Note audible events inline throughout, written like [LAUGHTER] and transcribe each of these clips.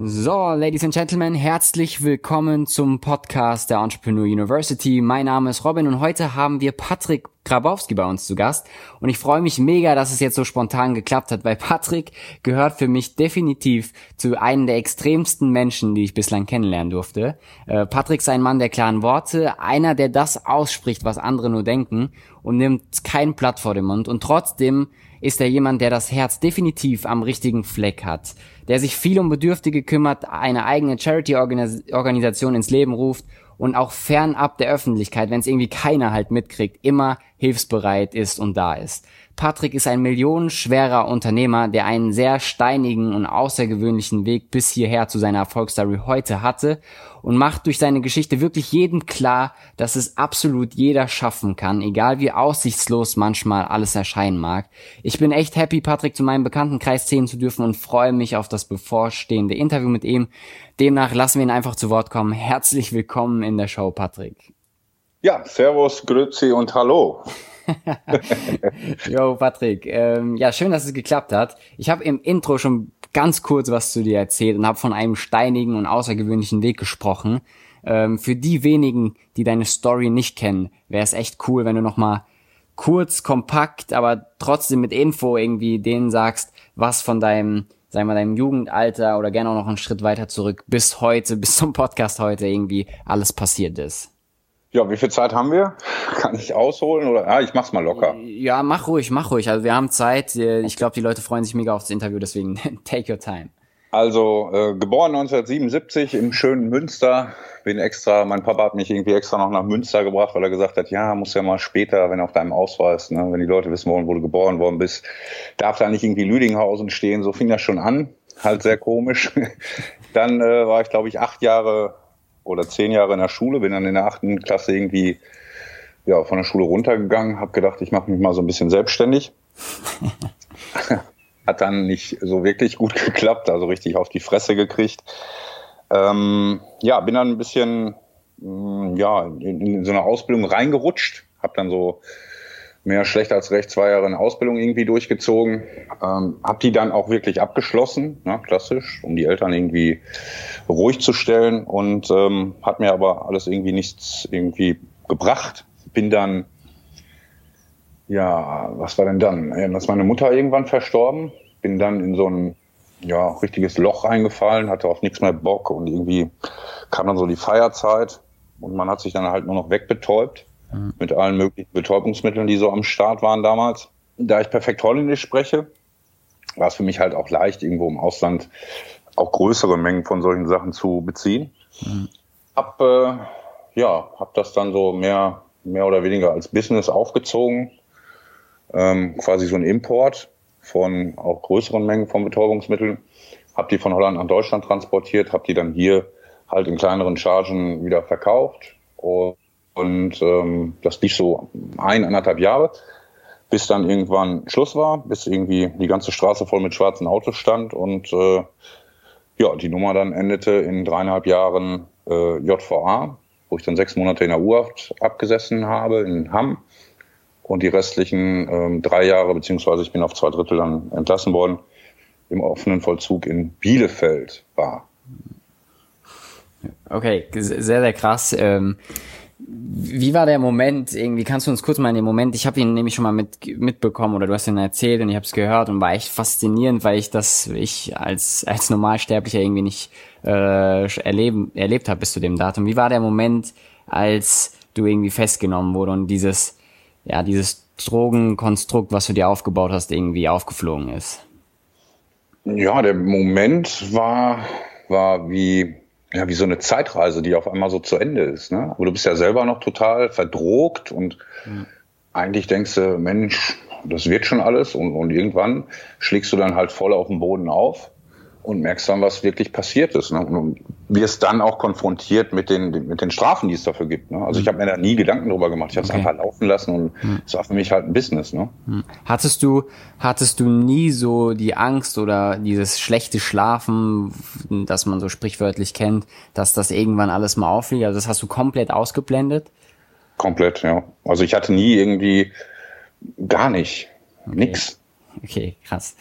So, Ladies and Gentlemen, herzlich willkommen zum Podcast der Entrepreneur University. Mein Name ist Robin und heute haben wir Patrick Grabowski bei uns zu Gast. Und ich freue mich mega, dass es jetzt so spontan geklappt hat, weil Patrick gehört für mich definitiv zu einem der extremsten Menschen, die ich bislang kennenlernen durfte. Äh, Patrick ist ein Mann der klaren Worte, einer, der das ausspricht, was andere nur denken und nimmt kein Blatt vor den Mund. Und trotzdem ist er jemand, der das Herz definitiv am richtigen Fleck hat, der sich viel um Bedürftige kümmert, eine eigene Charity-Organisation ins Leben ruft und auch fernab der Öffentlichkeit, wenn es irgendwie keiner halt mitkriegt, immer hilfsbereit ist und da ist. Patrick ist ein millionenschwerer Unternehmer, der einen sehr steinigen und außergewöhnlichen Weg bis hierher zu seiner Erfolgsstory heute hatte und macht durch seine Geschichte wirklich jedem klar, dass es absolut jeder schaffen kann, egal wie aussichtslos manchmal alles erscheinen mag. Ich bin echt happy, Patrick zu meinem Bekanntenkreis zählen zu dürfen und freue mich auf das bevorstehende Interview mit ihm. Demnach lassen wir ihn einfach zu Wort kommen. Herzlich willkommen in der Show, Patrick. Ja, Servus, Grüezi und Hallo. [LAUGHS] Jo, Patrick. Ähm, ja, schön, dass es geklappt hat. Ich habe im Intro schon ganz kurz was zu dir erzählt und habe von einem steinigen und außergewöhnlichen Weg gesprochen. Ähm, für die wenigen, die deine Story nicht kennen, wäre es echt cool, wenn du noch mal kurz, kompakt, aber trotzdem mit Info irgendwie denen sagst, was von deinem, sagen wir, deinem Jugendalter oder gerne auch noch einen Schritt weiter zurück bis heute, [LAUGHS] bis zum Podcast heute irgendwie alles passiert ist. Ja, wie viel Zeit haben wir? Kann ich ausholen oder? Ah, ich mach's mal locker. Ja, mach ruhig, mach ruhig. Also wir haben Zeit. Ich glaube, die Leute freuen sich mega aufs Interview, deswegen [LAUGHS] take your time. Also äh, geboren 1977 im schönen Münster. Bin extra, mein Papa hat mich irgendwie extra noch nach Münster gebracht, weil er gesagt hat, ja, muss ja mal später, wenn auf deinem Ausweis, ne, wenn die Leute wissen wollen, wo du geboren worden bist, darf da nicht irgendwie Lüdinghausen stehen. So fing das schon an, halt sehr komisch. [LAUGHS] Dann äh, war ich, glaube ich, acht Jahre oder zehn Jahre in der Schule, bin dann in der achten Klasse irgendwie ja, von der Schule runtergegangen, habe gedacht, ich mache mich mal so ein bisschen selbstständig. [LAUGHS] Hat dann nicht so wirklich gut geklappt, also richtig auf die Fresse gekriegt. Ähm, ja, bin dann ein bisschen mm, ja, in, in so eine Ausbildung reingerutscht, habe dann so mehr schlecht als recht zwei Jahre eine Ausbildung irgendwie durchgezogen. Ähm, habe die dann auch wirklich abgeschlossen, ne, klassisch, um die Eltern irgendwie ruhig zu stellen und ähm, hat mir aber alles irgendwie nichts irgendwie gebracht. Bin dann, ja, was war denn dann? Dann ist meine Mutter irgendwann verstorben. Bin dann in so ein ja, richtiges Loch eingefallen, hatte auf nichts mehr Bock und irgendwie kam dann so die Feierzeit und man hat sich dann halt nur noch wegbetäubt mhm. mit allen möglichen Betäubungsmitteln, die so am Start waren damals. Da ich perfekt Holländisch spreche, war es für mich halt auch leicht, irgendwo im Ausland auch größere Mengen von solchen Sachen zu beziehen. Mhm. Hab, äh, ja, hab das dann so mehr, mehr oder weniger als Business aufgezogen. Ähm, quasi so ein Import von auch größeren Mengen von Betäubungsmitteln. Hab die von Holland nach Deutschland transportiert, hab die dann hier halt in kleineren Chargen wieder verkauft. Und und ähm, das lief so ein, anderthalb Jahre, bis dann irgendwann Schluss war, bis irgendwie die ganze Straße voll mit schwarzen Autos stand und äh, ja, die Nummer dann endete in dreieinhalb Jahren äh, JVA, wo ich dann sechs Monate in der U-Haft abgesessen habe in Hamm und die restlichen ähm, drei Jahre, beziehungsweise ich bin auf zwei Drittel dann entlassen worden, im offenen Vollzug in Bielefeld war. Okay, sehr, sehr krass. Ähm wie war der Moment irgendwie? Kannst du uns kurz mal in den Moment, ich habe ihn nämlich schon mal mit, mitbekommen oder du hast ihn erzählt und ich habe es gehört und war echt faszinierend, weil ich das ich als als Normalsterblicher irgendwie nicht äh, erleben erlebt habe bis zu dem Datum. Wie war der Moment, als du irgendwie festgenommen wurde und dieses ja dieses Drogenkonstrukt, was du dir aufgebaut hast, irgendwie aufgeflogen ist? Ja, der Moment war war wie ja, wie so eine Zeitreise, die auf einmal so zu Ende ist. Ne? Aber du bist ja selber noch total verdrogt und mhm. eigentlich denkst du, Mensch, das wird schon alles und, und irgendwann schlägst du dann halt voll auf den Boden auf und merkst dann, was wirklich passiert ist. Ne? Und wirst dann auch konfrontiert mit den, mit den Strafen, die es dafür gibt. Ne? Also ich habe mir da nie Gedanken drüber gemacht. Ich habe es okay. einfach laufen lassen und es war für mich halt ein Business. Ne? Hattest du, hattest du nie so die Angst oder dieses schlechte Schlafen, das man so sprichwörtlich kennt, dass das irgendwann alles mal auffliegt? Also das hast du komplett ausgeblendet? Komplett, ja. Also ich hatte nie irgendwie gar nicht. Okay. Nix. Okay, krass.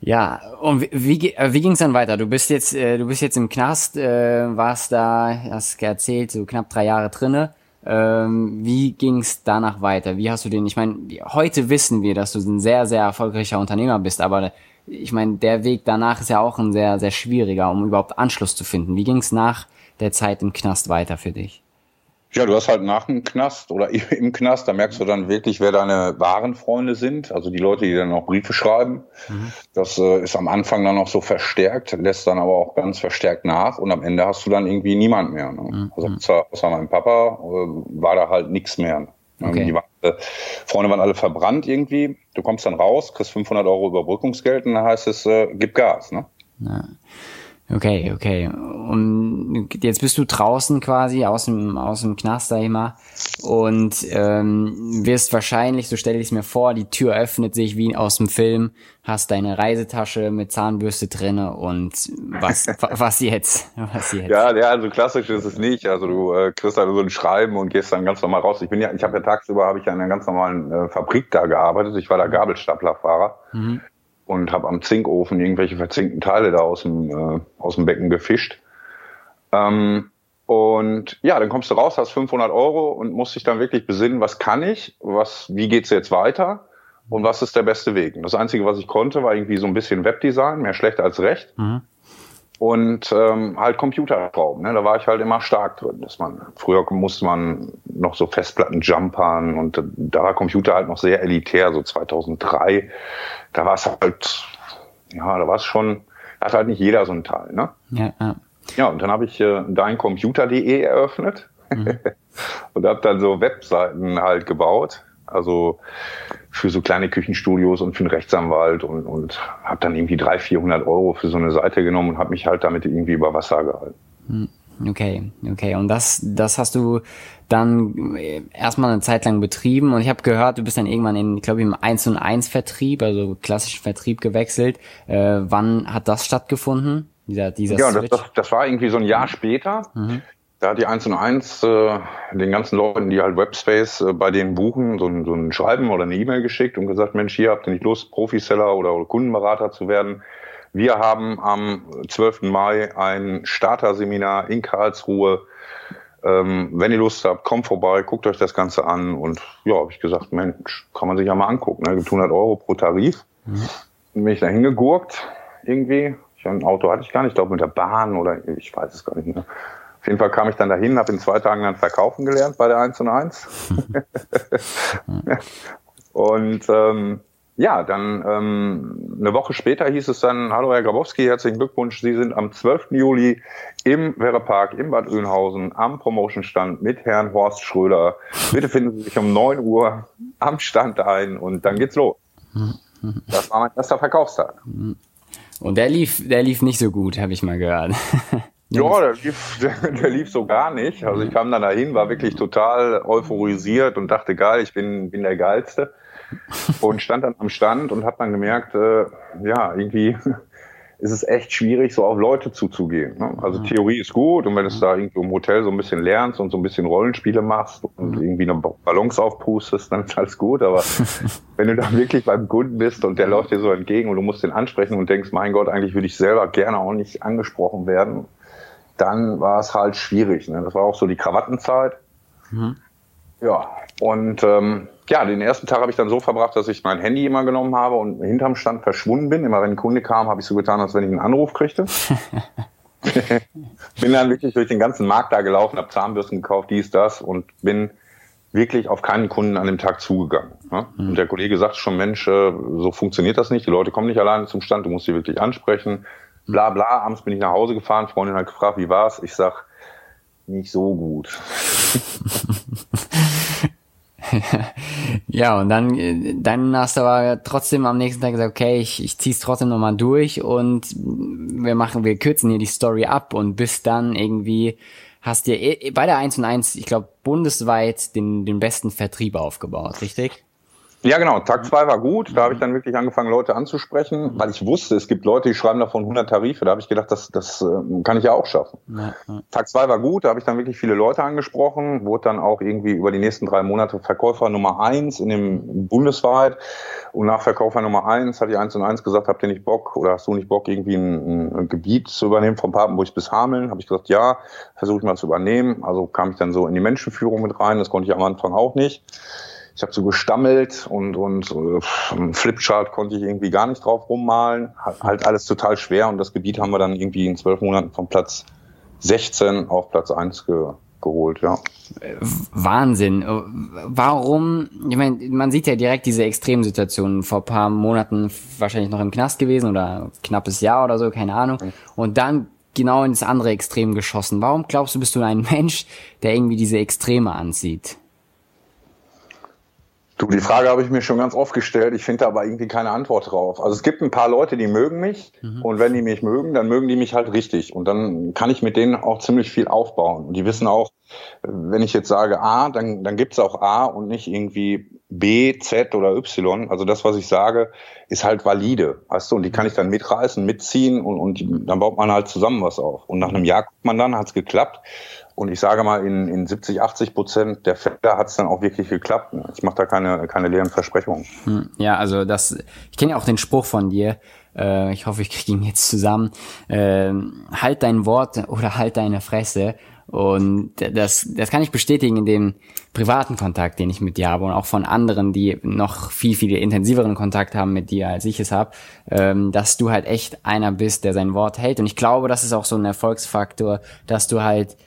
Ja, und wie, wie, äh, wie ging es dann weiter? Du bist jetzt, äh, du bist jetzt im Knast, äh, warst da, hast erzählt, so knapp drei Jahre drinne. Ähm, wie ging es danach weiter? Wie hast du den, ich meine, heute wissen wir, dass du ein sehr, sehr erfolgreicher Unternehmer bist, aber ich meine, der Weg danach ist ja auch ein sehr, sehr schwieriger, um überhaupt Anschluss zu finden. Wie ging es nach der Zeit im Knast weiter für dich? Ja, du hast halt nach dem Knast oder im Knast, da merkst du dann wirklich, wer deine wahren Freunde sind, also die Leute, die dann auch Briefe schreiben. Mhm. Das äh, ist am Anfang dann noch so verstärkt, lässt dann aber auch ganz verstärkt nach und am Ende hast du dann irgendwie niemand mehr. Ne? Mhm. Also außer, außer meinem Papa äh, war da halt nichts mehr. Ne? Okay. Die waren, äh, Freunde waren alle verbrannt irgendwie. Du kommst dann raus, kriegst 500 Euro Überbrückungsgeld und dann heißt es, äh, gib Gas. Ne? Ja. Okay, okay. Und jetzt bist du draußen quasi aus dem, aus dem Knast, sag ich mal, und ähm, wirst wahrscheinlich, so stelle ich es mir vor, die Tür öffnet sich wie aus dem Film, hast deine Reisetasche mit Zahnbürste drinne und was, [LAUGHS] was jetzt? Was jetzt? Ja, ja, also klassisch ist es nicht. Also du äh, kriegst halt so ein Schreiben und gehst dann ganz normal raus. Ich bin ja, ich habe ja tagsüber habe ich ja in einer ganz normalen äh, Fabrik da gearbeitet. Ich war da Gabelstaplerfahrer. Mhm und habe am Zinkofen irgendwelche verzinkten Teile da aus dem, äh, aus dem Becken gefischt. Ähm, und ja, dann kommst du raus, hast 500 Euro und musst dich dann wirklich besinnen, was kann ich, was, wie geht's jetzt weiter und was ist der beste Weg. Und das Einzige, was ich konnte, war irgendwie so ein bisschen Webdesign, mehr schlecht als recht. Mhm und ähm, halt Computerschrauben. Ne? Da war ich halt immer stark drin. Dass man, früher musste man noch so Festplatten jumpern und da war Computer halt noch sehr elitär, so 2003. Da war es halt, ja, da war es schon, hat halt nicht jeder so ein Teil. Ne? Ja, ja. ja und dann habe ich äh, deincomputer.de eröffnet mhm. [LAUGHS] und habe dann so Webseiten halt gebaut. Also für so kleine Küchenstudios und für einen Rechtsanwalt und, und habe dann irgendwie 300, 400 Euro für so eine Seite genommen und habe mich halt damit irgendwie über Wasser gehalten. Hm, okay, okay. Und das, das hast du dann äh, erstmal eine Zeit lang betrieben und ich habe gehört, du bist dann irgendwann in, ich glaube, im 1 und 1 Vertrieb, also klassischen Vertrieb gewechselt. Äh, wann hat das stattgefunden? Dieser, dieser ja, das, das, das, war irgendwie so ein Jahr später. Mhm. Da hat die 1 und 1 äh, den ganzen Leuten, die halt Webspace äh, bei denen buchen, so ein, so ein Schreiben oder eine E-Mail geschickt und gesagt, Mensch, hier habt ihr nicht Lust, Profiseller oder, oder Kundenberater zu werden. Wir haben am 12. Mai ein Starterseminar in Karlsruhe. Ähm, wenn ihr Lust habt, kommt vorbei, guckt euch das Ganze an. Und ja, habe ich gesagt, Mensch, kann man sich ja mal angucken. Ne? Gibt 100 Euro pro Tarif. Mhm. Bin ich da hingegurkt irgendwie. Ich, ein Auto hatte ich gar nicht, ich glaube mit der Bahn oder ich weiß es gar nicht mehr. Auf jeden Fall kam ich dann dahin, habe in zwei Tagen dann verkaufen gelernt bei der 1 und 1. [LAUGHS] und ähm, ja, dann ähm, eine Woche später hieß es dann, hallo Herr Grabowski, herzlichen Glückwunsch, Sie sind am 12. Juli im Werrepark in Bad Oeynhausen am Promotion-Stand mit Herrn Horst Schröder. Bitte finden Sie sich um 9 Uhr am Stand ein und dann geht's los. Das war mein erster Verkaufstag. Und der lief, der lief nicht so gut, habe ich mal gehört. [LAUGHS] Ja, der lief, [LAUGHS] der, der, lief so gar nicht. Also ich kam dann dahin, war wirklich total euphorisiert und dachte, geil, ich bin, bin der Geilste. Und stand dann am Stand und habe dann gemerkt, äh, ja, irgendwie [LAUGHS] ist es echt schwierig, so auf Leute zuzugehen. Ne? Also Theorie ist gut und wenn du es da irgendwie im Hotel so ein bisschen lernst und so ein bisschen Rollenspiele machst und irgendwie eine Ballons aufpustest, dann ist alles gut. Aber [LAUGHS] wenn du da wirklich beim Kunden bist und der läuft dir so entgegen und du musst den ansprechen und denkst, mein Gott, eigentlich würde ich selber gerne auch nicht angesprochen werden, dann war es halt schwierig. Ne? Das war auch so die Krawattenzeit. Mhm. Ja, und ähm, ja, den ersten Tag habe ich dann so verbracht, dass ich mein Handy immer genommen habe und hinterm Stand verschwunden bin. Immer wenn ein Kunde kam, habe ich so getan, als wenn ich einen Anruf kriegte. [LAUGHS] [LAUGHS] bin dann wirklich durch den ganzen Markt da gelaufen, habe Zahnbürsten gekauft, dies, das und bin wirklich auf keinen Kunden an dem Tag zugegangen. Ne? Mhm. Und der Kollege sagt schon, Mensch, äh, so funktioniert das nicht. Die Leute kommen nicht alleine zum Stand, du musst sie wirklich ansprechen bla bla. Abends bin ich nach Hause gefahren, Freundin hat gefragt, wie war's? Ich sag, nicht so gut. [LAUGHS] ja, und dann, dann hast du aber trotzdem am nächsten Tag gesagt, okay, ich, ich zieh's trotzdem nochmal durch und wir machen, wir kürzen hier die Story ab und bis dann irgendwie hast dir eh, bei der 1 und 1, ich glaube, bundesweit den, den besten Vertrieb aufgebaut, richtig? Ja, genau. Tag zwei war gut. Da habe ich dann wirklich angefangen, Leute anzusprechen, weil ich wusste, es gibt Leute, die schreiben davon 100 Tarife. Da habe ich gedacht, das, das äh, kann ich ja auch schaffen. Ja, ja. Tag zwei war gut. Da habe ich dann wirklich viele Leute angesprochen, wurde dann auch irgendwie über die nächsten drei Monate Verkäufer Nummer eins in dem bundesweit. Und nach Verkäufer Nummer eins hatte ich eins und eins gesagt, habt ihr nicht Bock oder hast du nicht Bock, irgendwie ein, ein Gebiet zu übernehmen vom Papenburg bis Hameln? Habe ich gesagt, ja, versuche ich mal zu übernehmen. Also kam ich dann so in die Menschenführung mit rein. Das konnte ich am Anfang auch nicht ich habe so gestammelt und und äh, Flipchart konnte ich irgendwie gar nicht drauf rummalen. Halt alles total schwer und das Gebiet haben wir dann irgendwie in zwölf Monaten von Platz 16 auf Platz 1 ge geholt, ja. Wahnsinn. Warum, ich meine, man sieht ja direkt diese Extremsituationen vor paar Monaten wahrscheinlich noch im Knast gewesen oder knappes Jahr oder so, keine Ahnung. Und dann genau ins andere Extrem geschossen. Warum glaubst du, bist du ein [LAUGHS] Mensch, der irgendwie diese Extreme anzieht? Du, die Frage habe ich mir schon ganz oft gestellt. Ich finde aber irgendwie keine Antwort drauf. Also es gibt ein paar Leute, die mögen mich mhm. und wenn die mich mögen, dann mögen die mich halt richtig und dann kann ich mit denen auch ziemlich viel aufbauen. Und die wissen auch, wenn ich jetzt sage A, dann, dann gibt's auch A und nicht irgendwie B, Z oder Y. Also das, was ich sage, ist halt valide, weißt du, und die kann ich dann mitreißen, mitziehen und, und dann baut man halt zusammen was auf. Und nach einem Jahr guckt man dann, hat's geklappt. Und ich sage mal, in, in 70, 80 Prozent der Fälle hat es dann auch wirklich geklappt. Ich mache da keine, keine leeren Versprechungen. Hm, ja, also das, ich kenne ja auch den Spruch von dir. Äh, ich hoffe, ich kriege ihn jetzt zusammen. Äh, halt dein Wort oder halt deine Fresse. Und das, das kann ich bestätigen in dem privaten Kontakt, den ich mit dir habe und auch von anderen, die noch viel, viel intensiveren Kontakt haben mit dir, als ich es habe, ähm, dass du halt echt einer bist, der sein Wort hält. Und ich glaube, das ist auch so ein Erfolgsfaktor, dass du halt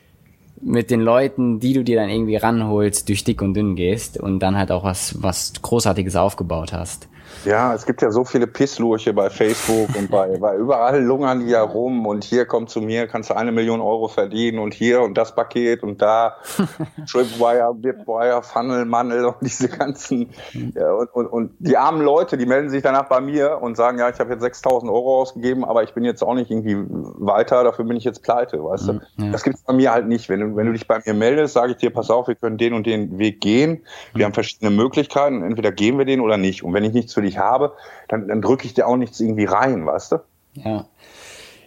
mit den Leuten, die du dir dann irgendwie ranholst, durch dick und dünn gehst und dann halt auch was, was Großartiges aufgebaut hast. Ja, es gibt ja so viele Pisslurche bei Facebook und bei, bei überall lungern die ja rum und hier kommt zu mir, kannst du eine Million Euro verdienen und hier und das Paket und da [LAUGHS] Tripwire, Bitwire, Funnel, Mandel und diese ganzen ja, und, und, und die armen Leute, die melden sich danach bei mir und sagen, ja, ich habe jetzt 6000 Euro ausgegeben, aber ich bin jetzt auch nicht irgendwie weiter, dafür bin ich jetzt pleite, weißt du. Ja. Das gibt's bei mir halt nicht. Wenn du, wenn du dich bei mir meldest, sage ich dir, pass auf, wir können den und den Weg gehen. Wir mhm. haben verschiedene Möglichkeiten, entweder gehen wir den oder nicht. Und wenn ich nichts für dich habe, dann, dann drücke ich dir auch nichts irgendwie rein, weißt du? Ja.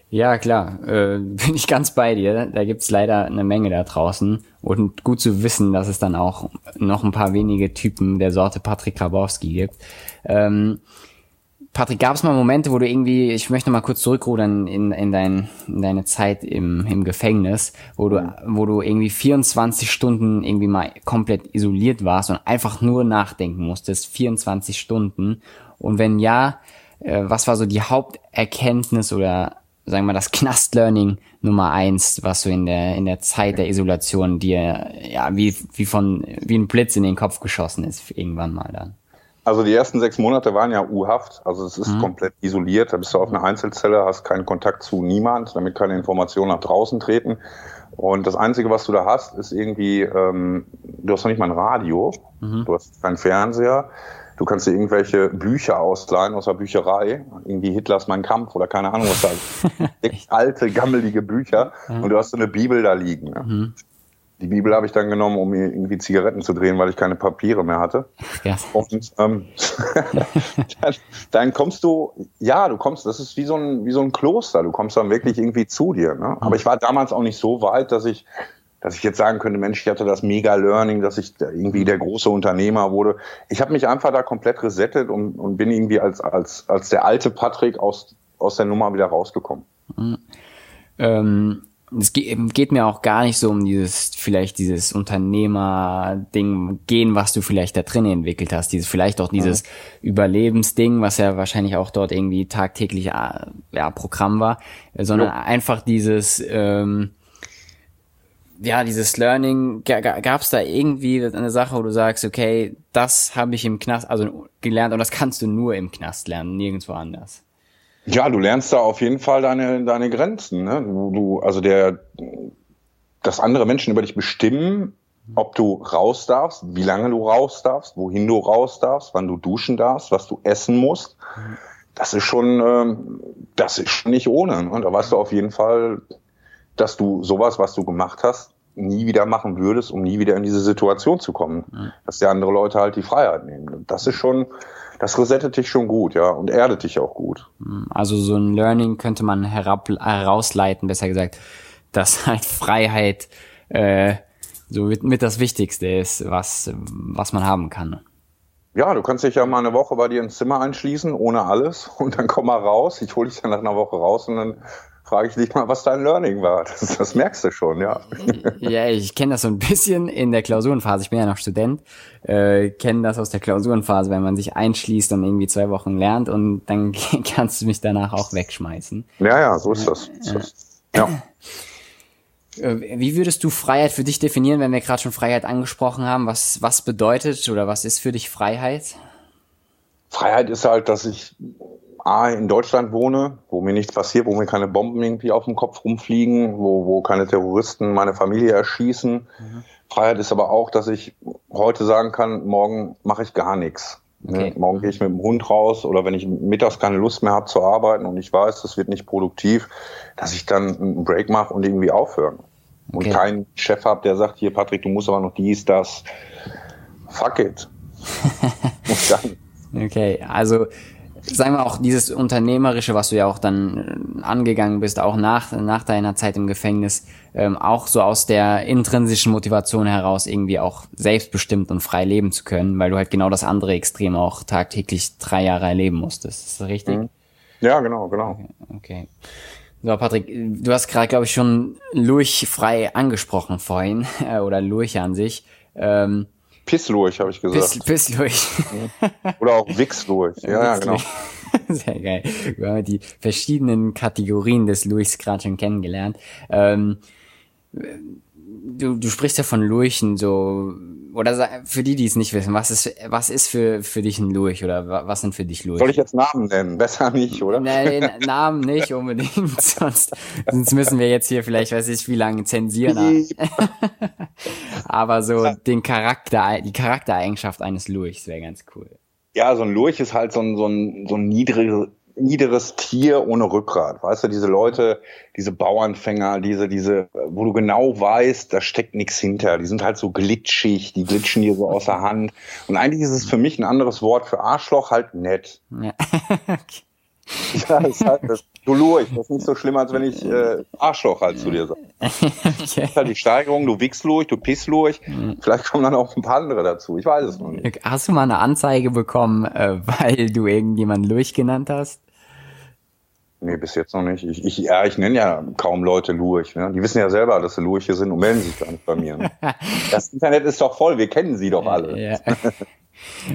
Ja, klar, äh, [LAUGHS] bin ich ganz bei dir. Da gibt's leider eine Menge da draußen. Und gut zu wissen, dass es dann auch noch ein paar wenige Typen der Sorte Patrick Grabowski gibt. Ähm, Patrick, gab es mal Momente, wo du irgendwie, ich möchte mal kurz zurückrudern in, in, dein, in deine Zeit im, im Gefängnis, wo du, wo du irgendwie 24 Stunden irgendwie mal komplett isoliert warst und einfach nur nachdenken musstest, 24 Stunden. Und wenn ja, äh, was war so die Haupterkenntnis oder sagen wir mal das Knast-Learning Nummer eins, was so in der in der Zeit der Isolation dir ja wie wie von wie ein Blitz in den Kopf geschossen ist irgendwann mal dann? Also die ersten sechs Monate waren ja U-Haft, also es ist mhm. komplett isoliert. Da bist du auf einer Einzelzelle, hast keinen Kontakt zu niemand, damit keine Informationen nach draußen treten. Und das Einzige, was du da hast, ist irgendwie, ähm, du hast noch nicht mal ein Radio, mhm. du hast keinen Fernseher, du kannst dir irgendwelche Bücher ausleihen aus der Bücherei, irgendwie Hitlers Mein Kampf oder keine Ahnung was da. [LAUGHS] alte, gammelige Bücher mhm. und du hast so eine Bibel da liegen. Ne? Die Bibel habe ich dann genommen, um mir irgendwie Zigaretten zu drehen, weil ich keine Papiere mehr hatte. Ja. Und ähm, [LAUGHS] dann, dann, kommst du, ja, du kommst, das ist wie so ein, wie so ein Kloster. Du kommst dann wirklich irgendwie zu dir. Ne? Aber ich war damals auch nicht so weit, dass ich, dass ich jetzt sagen könnte, Mensch, ich hatte das mega Learning, dass ich irgendwie der große Unternehmer wurde. Ich habe mich einfach da komplett resettet und, und bin irgendwie als, als, als der alte Patrick aus, aus der Nummer wieder rausgekommen. Mhm. Ähm es geht mir auch gar nicht so um dieses, vielleicht dieses Unternehmer-Ding gehen, was du vielleicht da drin entwickelt hast. Dieses, vielleicht auch dieses mhm. Überlebensding, was ja wahrscheinlich auch dort irgendwie tagtäglich äh, ja, Programm war, sondern ja. einfach dieses, ähm, ja, dieses Learning, gab es da irgendwie eine Sache, wo du sagst, okay, das habe ich im Knast, also gelernt und das kannst du nur im Knast lernen, nirgendwo anders. Ja, du lernst da auf jeden Fall deine, deine Grenzen. Ne? Du, du, also der, dass andere Menschen über dich bestimmen, ob du raus darfst, wie lange du raus darfst, wohin du raus darfst, wann du duschen darfst, was du essen musst. Das ist schon, ähm, das ist nicht ohne. Und da weißt du auf jeden Fall, dass du sowas, was du gemacht hast, nie wieder machen würdest, um nie wieder in diese Situation zu kommen. Dass die andere Leute halt die Freiheit nehmen. Das ist schon, das resettet dich schon gut, ja, und erdet dich auch gut. Also so ein Learning könnte man herab, herausleiten, besser gesagt, dass [LAUGHS] halt Freiheit äh, so mit, mit das Wichtigste ist, was, was man haben kann. Ja, du kannst dich ja mal eine Woche bei dir ins Zimmer einschließen, ohne alles, [LAUGHS] und dann komm mal raus. Ich hole dich dann nach einer Woche raus und dann frage ich dich mal, was dein Learning war. [LAUGHS] Das, das merkst du schon, ja. Ja, ich kenne das so ein bisschen in der Klausurenphase. Ich bin ja noch Student, äh, kenne das aus der Klausurenphase, wenn man sich einschließt und irgendwie zwei Wochen lernt und dann [LAUGHS] kannst du mich danach auch wegschmeißen. Ja, ja, so ist das. So ist das. Ja. [CLEARS THROAT] Äh, wie würdest du Freiheit für dich definieren, wenn wir gerade schon Freiheit angesprochen haben? Was, was bedeutet oder was ist für dich Freiheit? Freiheit ist halt, dass ich A, in Deutschland wohne, wo mir nichts passiert, wo mir keine Bomben irgendwie auf dem Kopf rumfliegen, wo, wo keine Terroristen meine Familie erschießen. Mhm. Freiheit ist aber auch, dass ich heute sagen kann, morgen mache ich gar nichts. Ne? Okay. Morgen gehe ich mit dem Hund raus oder wenn ich mittags keine Lust mehr habe zu arbeiten und ich weiß, das wird nicht produktiv, dass ich dann einen Break mache und irgendwie aufhören. Okay. Und keinen Chef habe, der sagt, hier Patrick, du musst aber noch dies, das. Fuck it. [LAUGHS] okay, also sagen wir auch dieses Unternehmerische, was du ja auch dann äh, angegangen bist, auch nach, nach deiner Zeit im Gefängnis, ähm, auch so aus der intrinsischen Motivation heraus irgendwie auch selbstbestimmt und frei leben zu können, weil du halt genau das andere Extrem auch tagtäglich drei Jahre erleben musstest. Ist das richtig? Mhm. Ja, genau, genau. Okay. So, Patrick, du hast gerade, glaube ich, schon Lurch frei angesprochen vorhin, [LAUGHS] oder Lurch an sich. Ähm, Pisslurch, habe ich gesagt. Piss, Pisslurch. Oder auch Wichslurch. Ja, ja, genau. [LAUGHS] Sehr geil. Wir haben die verschiedenen Kategorien des Lurchs gerade schon kennengelernt. Ähm, du, du sprichst ja von Lurchen so, oder für die, die es nicht wissen, was ist, was ist für, für dich ein Lurch oder was sind für dich Lurch? Soll ich jetzt Namen nennen? [LAUGHS] Besser nicht, oder? Nein, Namen nicht unbedingt, [LAUGHS] sonst, sonst müssen wir jetzt hier vielleicht, weiß ich, wie lange zensieren. [LAUGHS] Aber so den Charakter, die Charaktereigenschaft eines Lurchs wäre ganz cool. Ja, so ein Lurch ist halt so ein, so ein, so ein niedriger, niederes Tier ohne Rückgrat. Weißt du, diese Leute, diese Bauernfänger, diese, diese, wo du genau weißt, da steckt nichts hinter. Die sind halt so glitschig, die glitschen dir so aus der Hand. Und eigentlich ist es für mich ein anderes Wort für Arschloch halt nett. Ja. okay. [LAUGHS] Ja, das ist halt das, du lurch. Das ist nicht so schlimm, als wenn ich äh, Arschloch halt zu dir sage. Das ist halt die Steigerung, du wichst lurch, du pisst lurch. Vielleicht kommen dann auch ein paar andere dazu. Ich weiß es noch nicht. Hast du mal eine Anzeige bekommen, äh, weil du irgendjemanden Lurch genannt hast? Nee, bis jetzt noch nicht. Ich, ich, ja, ich nenne ja kaum Leute Lurch. Ne? Die wissen ja selber, dass sie Lurche sind und melden sich gar nicht bei mir. Ne? [LAUGHS] Das Internet ist doch voll, wir kennen sie doch alle. Ja. [LAUGHS]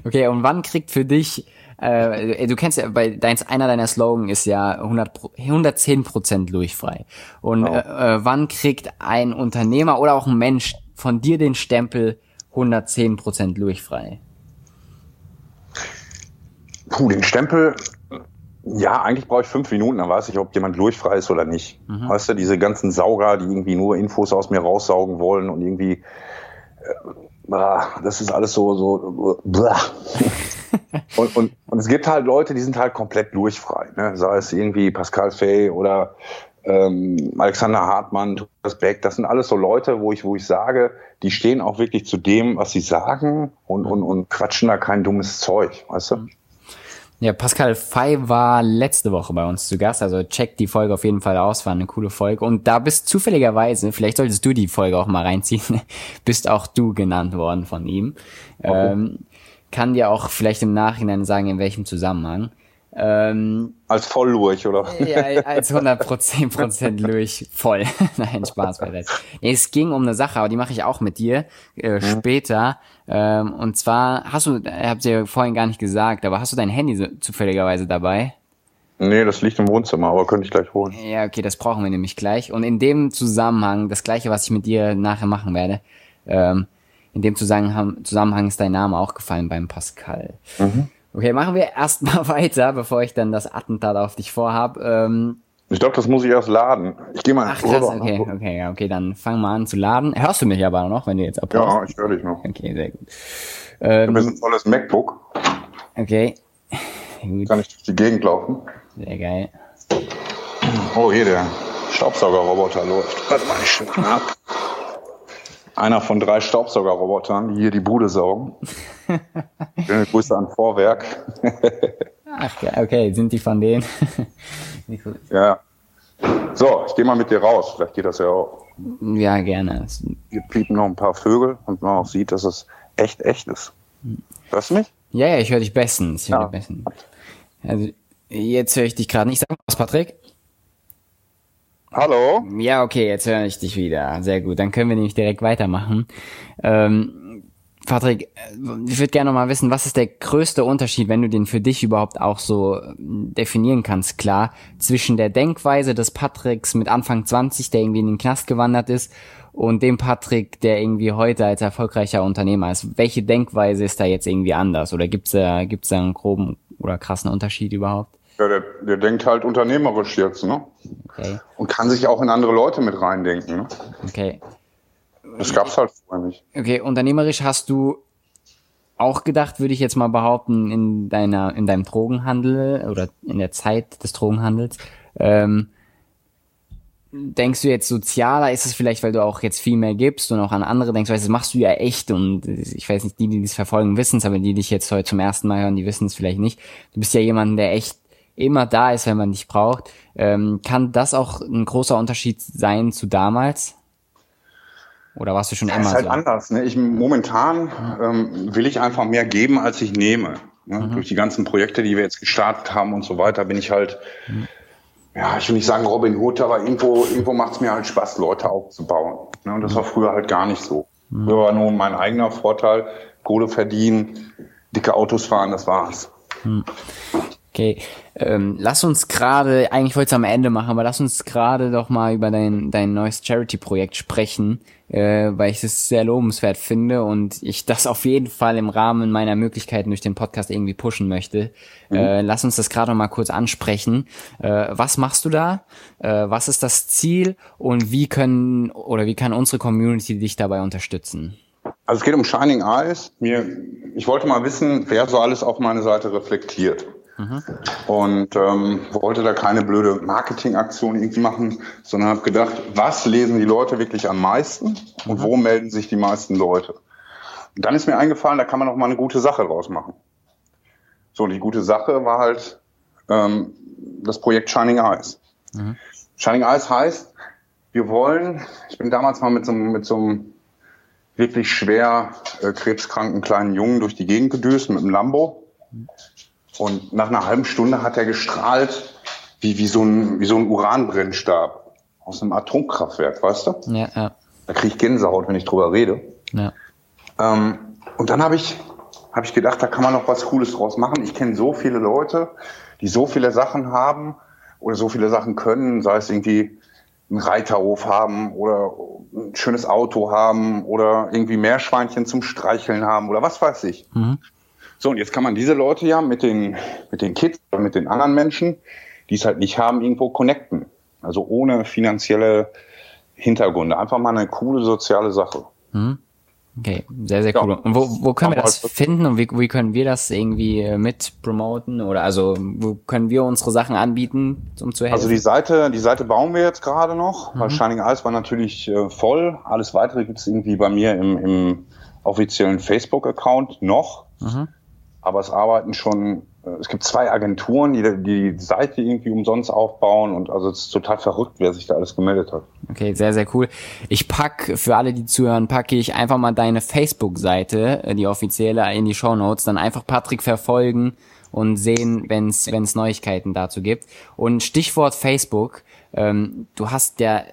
Okay, und wann kriegt für dich äh, du kennst ja, bei deins, einer deiner Slogan ist ja 100, 110 Prozent durchfrei. Und genau. äh, äh, wann kriegt ein Unternehmer oder auch ein Mensch von dir den Stempel 110 Prozent durchfrei? Puh, den Stempel, ja, eigentlich brauche ich fünf Minuten, dann weiß ich, ob jemand durchfrei ist oder nicht. Mhm. Weißt du, diese ganzen Sauger, die irgendwie nur Infos aus mir raussaugen wollen und irgendwie, äh, ah, das ist alles so, so, [LAUGHS] und, und, und es gibt halt Leute, die sind halt komplett durchfrei. Ne? Sei es irgendwie Pascal Fay oder ähm, Alexander Hartmann, Thomas Beck, das sind alles so Leute, wo ich, wo ich sage, die stehen auch wirklich zu dem, was sie sagen und, und, und quatschen da kein dummes Zeug, weißt du? Ja, Pascal Fay war letzte Woche bei uns zu Gast, also check die Folge auf jeden Fall aus, war eine coole Folge. Und da bist zufälligerweise, vielleicht solltest du die Folge auch mal reinziehen, [LAUGHS] bist auch du genannt worden von ihm. Okay. Ähm, kann dir auch vielleicht im Nachhinein sagen, in welchem Zusammenhang. Ähm, als voll Lurch, oder? Ja, [LAUGHS] als 100 Prozent Lurch voll. [LAUGHS] Nein, Spaß bei das. Es ging um eine Sache, aber die mache ich auch mit dir äh, mhm. später. Ähm, und zwar hast du, ich hab's dir vorhin gar nicht gesagt, aber hast du dein Handy so, zufälligerweise dabei? Nee, das liegt im Wohnzimmer, aber könnte ich gleich holen. Ja, okay, das brauchen wir nämlich gleich. Und in dem Zusammenhang, das gleiche, was ich mit dir nachher machen werde, ähm, in dem Zusammenhang, Zusammenhang ist dein Name auch gefallen beim Pascal. Mhm. Okay, machen wir erstmal [LAUGHS] weiter, bevor ich dann das Attentat auf dich vorhab. Ähm, Ich glaube, das muss ich erst laden. Ich gehe mal Ach krass, okay, okay, ja, okay, dann fang mal an zu laden. Hörst du mich aber noch, wenn du jetzt abhaust? Ja, ich höre dich noch. Okay, sehr gut. Ich habe jetzt ein tolles MacBook. Okay. Gut, Kann ich durch die Gegend laufen. sehr geil. Oh, hier der Staubsaugerroboter läuft. Warte mal, ich ab. Einer von drei Staubsaugerrobotern, die hier die Bude saugen. [LAUGHS] Schöne Grüße an Vorwerk. [LAUGHS] Ach, geil, okay, sind die von denen? [LAUGHS] Ja. So, ich gehe mal mit dir raus. Vielleicht geht das ja auch. ja, gerne. Hier piepen noch ein paar Vögel und man auch sieht, dass es echt, echt ist. Hörst du mich? Ja, ja, ich höre dich bestens. Ich höre Ja. dich bestens. Also, jetzt höre ich dich gerade nicht. Sag mal was, Patrick. Hallo? Ja, okay, jetzt höre ich dich wieder. Sehr gut. Dann können wir nämlich direkt weitermachen. Ähm, Patrick, äh, ich würde gerne noch mal wissen, was ist der größte Unterschied, wenn du den für dich überhaupt auch so ähm, definieren kannst, klar, zwischen der Denkweise des Patricks mit Anfang 20, der irgendwie in den Knast gewandert ist, und dem Patrick, der irgendwie heute als erfolgreicher Unternehmer ist. Welche Denkweise ist da jetzt irgendwie anders? Oder gibt's da, gibt's da einen groben oder krassen Unterschied überhaupt? Ja, der, der denkt halt unternehmerisch jetzt, ne? Okay, Und kann sich auch in andere Leute mit reindenken, ne? okay. Das gab's halt vorher nicht. Okay, unternehmerisch hast du auch gedacht, würde ich jetzt mal behaupten, in deiner, in deinem Drogenhandel oder in der Zeit des Drogenhandels. Ähm, denkst du jetzt sozialer? Ist es vielleicht, weil du auch jetzt viel mehr gibst und auch an andere denkst, weil das machst du ja echt und ich weiß nicht, die, die das verfolgen, wissen es, aber die, die dich jetzt heute zum ersten Mal hören, die wissen es vielleicht nicht. Du bist ja jemand, der echt immer da ist, wenn man dich braucht. Ähm, kann das auch ein großer Unterschied sein zu damals? Oder warst du schon Das immer ist halt so? anders. Ne? Ich, momentan ähm, will ich einfach mehr geben, als ich nehme. Ne? Durch die ganzen Projekte, die wir jetzt gestartet haben und so weiter, bin ich halt, ja, ich will nicht sagen Robin Hood, aber irgendwo, irgendwo macht es mir halt Spaß, Leute aufzubauen. Ne? Und das war früher halt gar nicht so. Früher war nur mein eigener Vorteil, Kohle verdienen, dicke Autos fahren, das war's. Okay, ähm, lass uns gerade, eigentlich wollte ich es am Ende machen, aber lass uns gerade doch mal über dein, dein neues Charity-Projekt sprechen, äh, weil ich es sehr lobenswert finde und ich das auf jeden Fall im Rahmen meiner Möglichkeiten durch den Podcast irgendwie pushen möchte. Äh, lass uns das gerade noch mal kurz ansprechen. Äh, was machst du da? Äh, was ist das Ziel und wie können oder wie kann unsere Community dich dabei unterstützen? Also es geht um Shining Eyes. Mir, ich wollte mal wissen, wer so alles auf meine Seite reflektiert. Und ähm, wollte da keine blöde Marketingaktion irgendwie machen, sondern habe gedacht, was lesen die Leute wirklich am meisten und wo melden sich die meisten Leute? Und dann ist mir eingefallen, da kann man auch mal eine gute Sache draus machen. So, die gute Sache war halt ähm, das Projekt Shining Eyes. Shining Eyes heißt, wir wollen, ich bin damals mal mit so, einem- mit so einem wirklich schwer äh, krebskranken kleinen Jungen durch die Gegend gedüst mit einem Lambo. Und nach einer halben Stunde hat er gestrahlt wie, wie, so ein, wie so ein Uranbrennstab aus einem Atomkraftwerk, weißt du? Ja, ja, Da kriege ich Gänsehaut, wenn ich drüber rede. ja. Ähm, und dann habe ich, hab ich gedacht, da kann man noch was Cooles draus machen. Ich kenne so viele Leute, die so viele Sachen haben oder so viele Sachen können, sei es irgendwie einen Reiterhof haben oder ein schönes Auto haben oder irgendwie Meerschweinchen zum Streicheln haben oder was weiß ich. So, und jetzt kann man diese Leute ja mit den, mit den Kids oder mit den anderen Menschen, die es halt nicht haben, irgendwo connecten. Also ohne finanzielle Hintergründe. Einfach mal eine coole soziale Sache. Okay, sehr, sehr Ja. cool. Und wo, wo können wir das finden und wie, wie können wir das irgendwie äh, mit promoten? Oder also wo können wir unsere Sachen anbieten, um zu helfen? Also die Seite, die Seite bauen wir jetzt gerade noch, weil Shining Eyes war natürlich äh, voll. Alles weitere gibt es irgendwie bei mir im, im offiziellen Facebook-Account noch. Aber es arbeiten schon, äh, es gibt zwei Agenturen, die die Seite irgendwie umsonst aufbauen und also es ist total verrückt, wer sich da alles gemeldet hat. Okay, sehr, sehr cool. Ich pack, für alle, die zuhören, packe ich einfach mal deine Facebook-Seite, äh, die offizielle, in die Show Notes. Dann einfach Patrick verfolgen und sehen, wenn es Neuigkeiten dazu gibt. Und Stichwort Facebook, ähm, du hast ja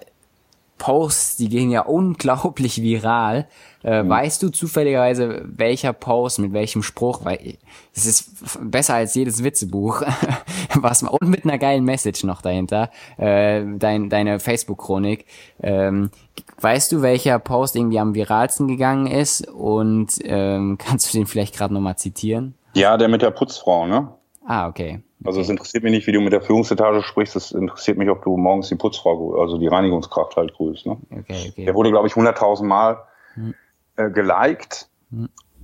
Posts, die gehen ja [LAUGHS] unglaublich viral. Äh, Weißt du zufälligerweise, welcher Post mit welchem Spruch, weil es ist besser als jedes Witzebuch, [LAUGHS] was man, und mit einer geilen Message noch dahinter, äh, dein, deine Facebook-Chronik. Ähm, weißt du, welcher Post irgendwie am viralsten gegangen ist und ähm, [LAUGHS] kannst du den vielleicht gerade nochmal zitieren? Ja, der mit der Putzfrau, ne? Ah, okay. Also es interessiert mich nicht, wie du mit der Führungsetage sprichst, es interessiert mich, ob du morgens die Putzfrau, also die Reinigungskraft halt grüßt. Ne? Okay, okay. Der wurde, glaube ich, 100.000 Mal äh, geliked.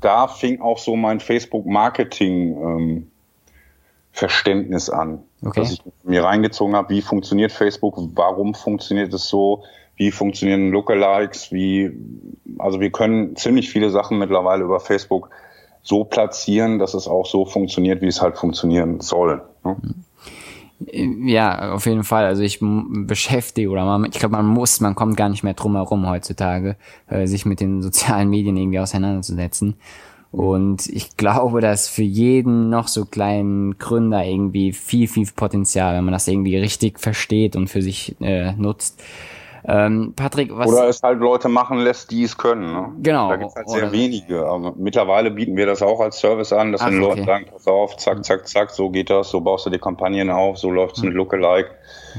Da fing auch so mein Facebook-Marketing-Verständnis an. Okay. Dass ich mir reingezogen habe, wie funktioniert Facebook, warum funktioniert es so, wie funktionieren Lookalikes, wie, also wir können ziemlich viele Sachen mittlerweile über Facebook so platzieren, dass es auch so funktioniert, wie es halt funktionieren soll. Ne? Ja, auf jeden Fall. Also ich beschäftige oder man, ich glaube, man muss, man kommt gar nicht mehr drum herum heutzutage, äh, sich mit den sozialen Medien irgendwie auseinanderzusetzen. Und ich glaube, dass für jeden noch so kleinen Gründer irgendwie viel, viel Potenzial, wenn man das irgendwie richtig versteht und für sich äh, nutzt. Ähm, Patrick, was? Oder es halt Leute machen lässt, die es können. Ne? Genau. Da gibt es halt sehr Oder- wenige. Aber mittlerweile bieten wir das auch als Service an, dass Ach, den Leuten okay. sagen, pass auf, zack, zack, zack, so geht das, so baust du die Kampagnen auf, so läuft's mit Lookalike.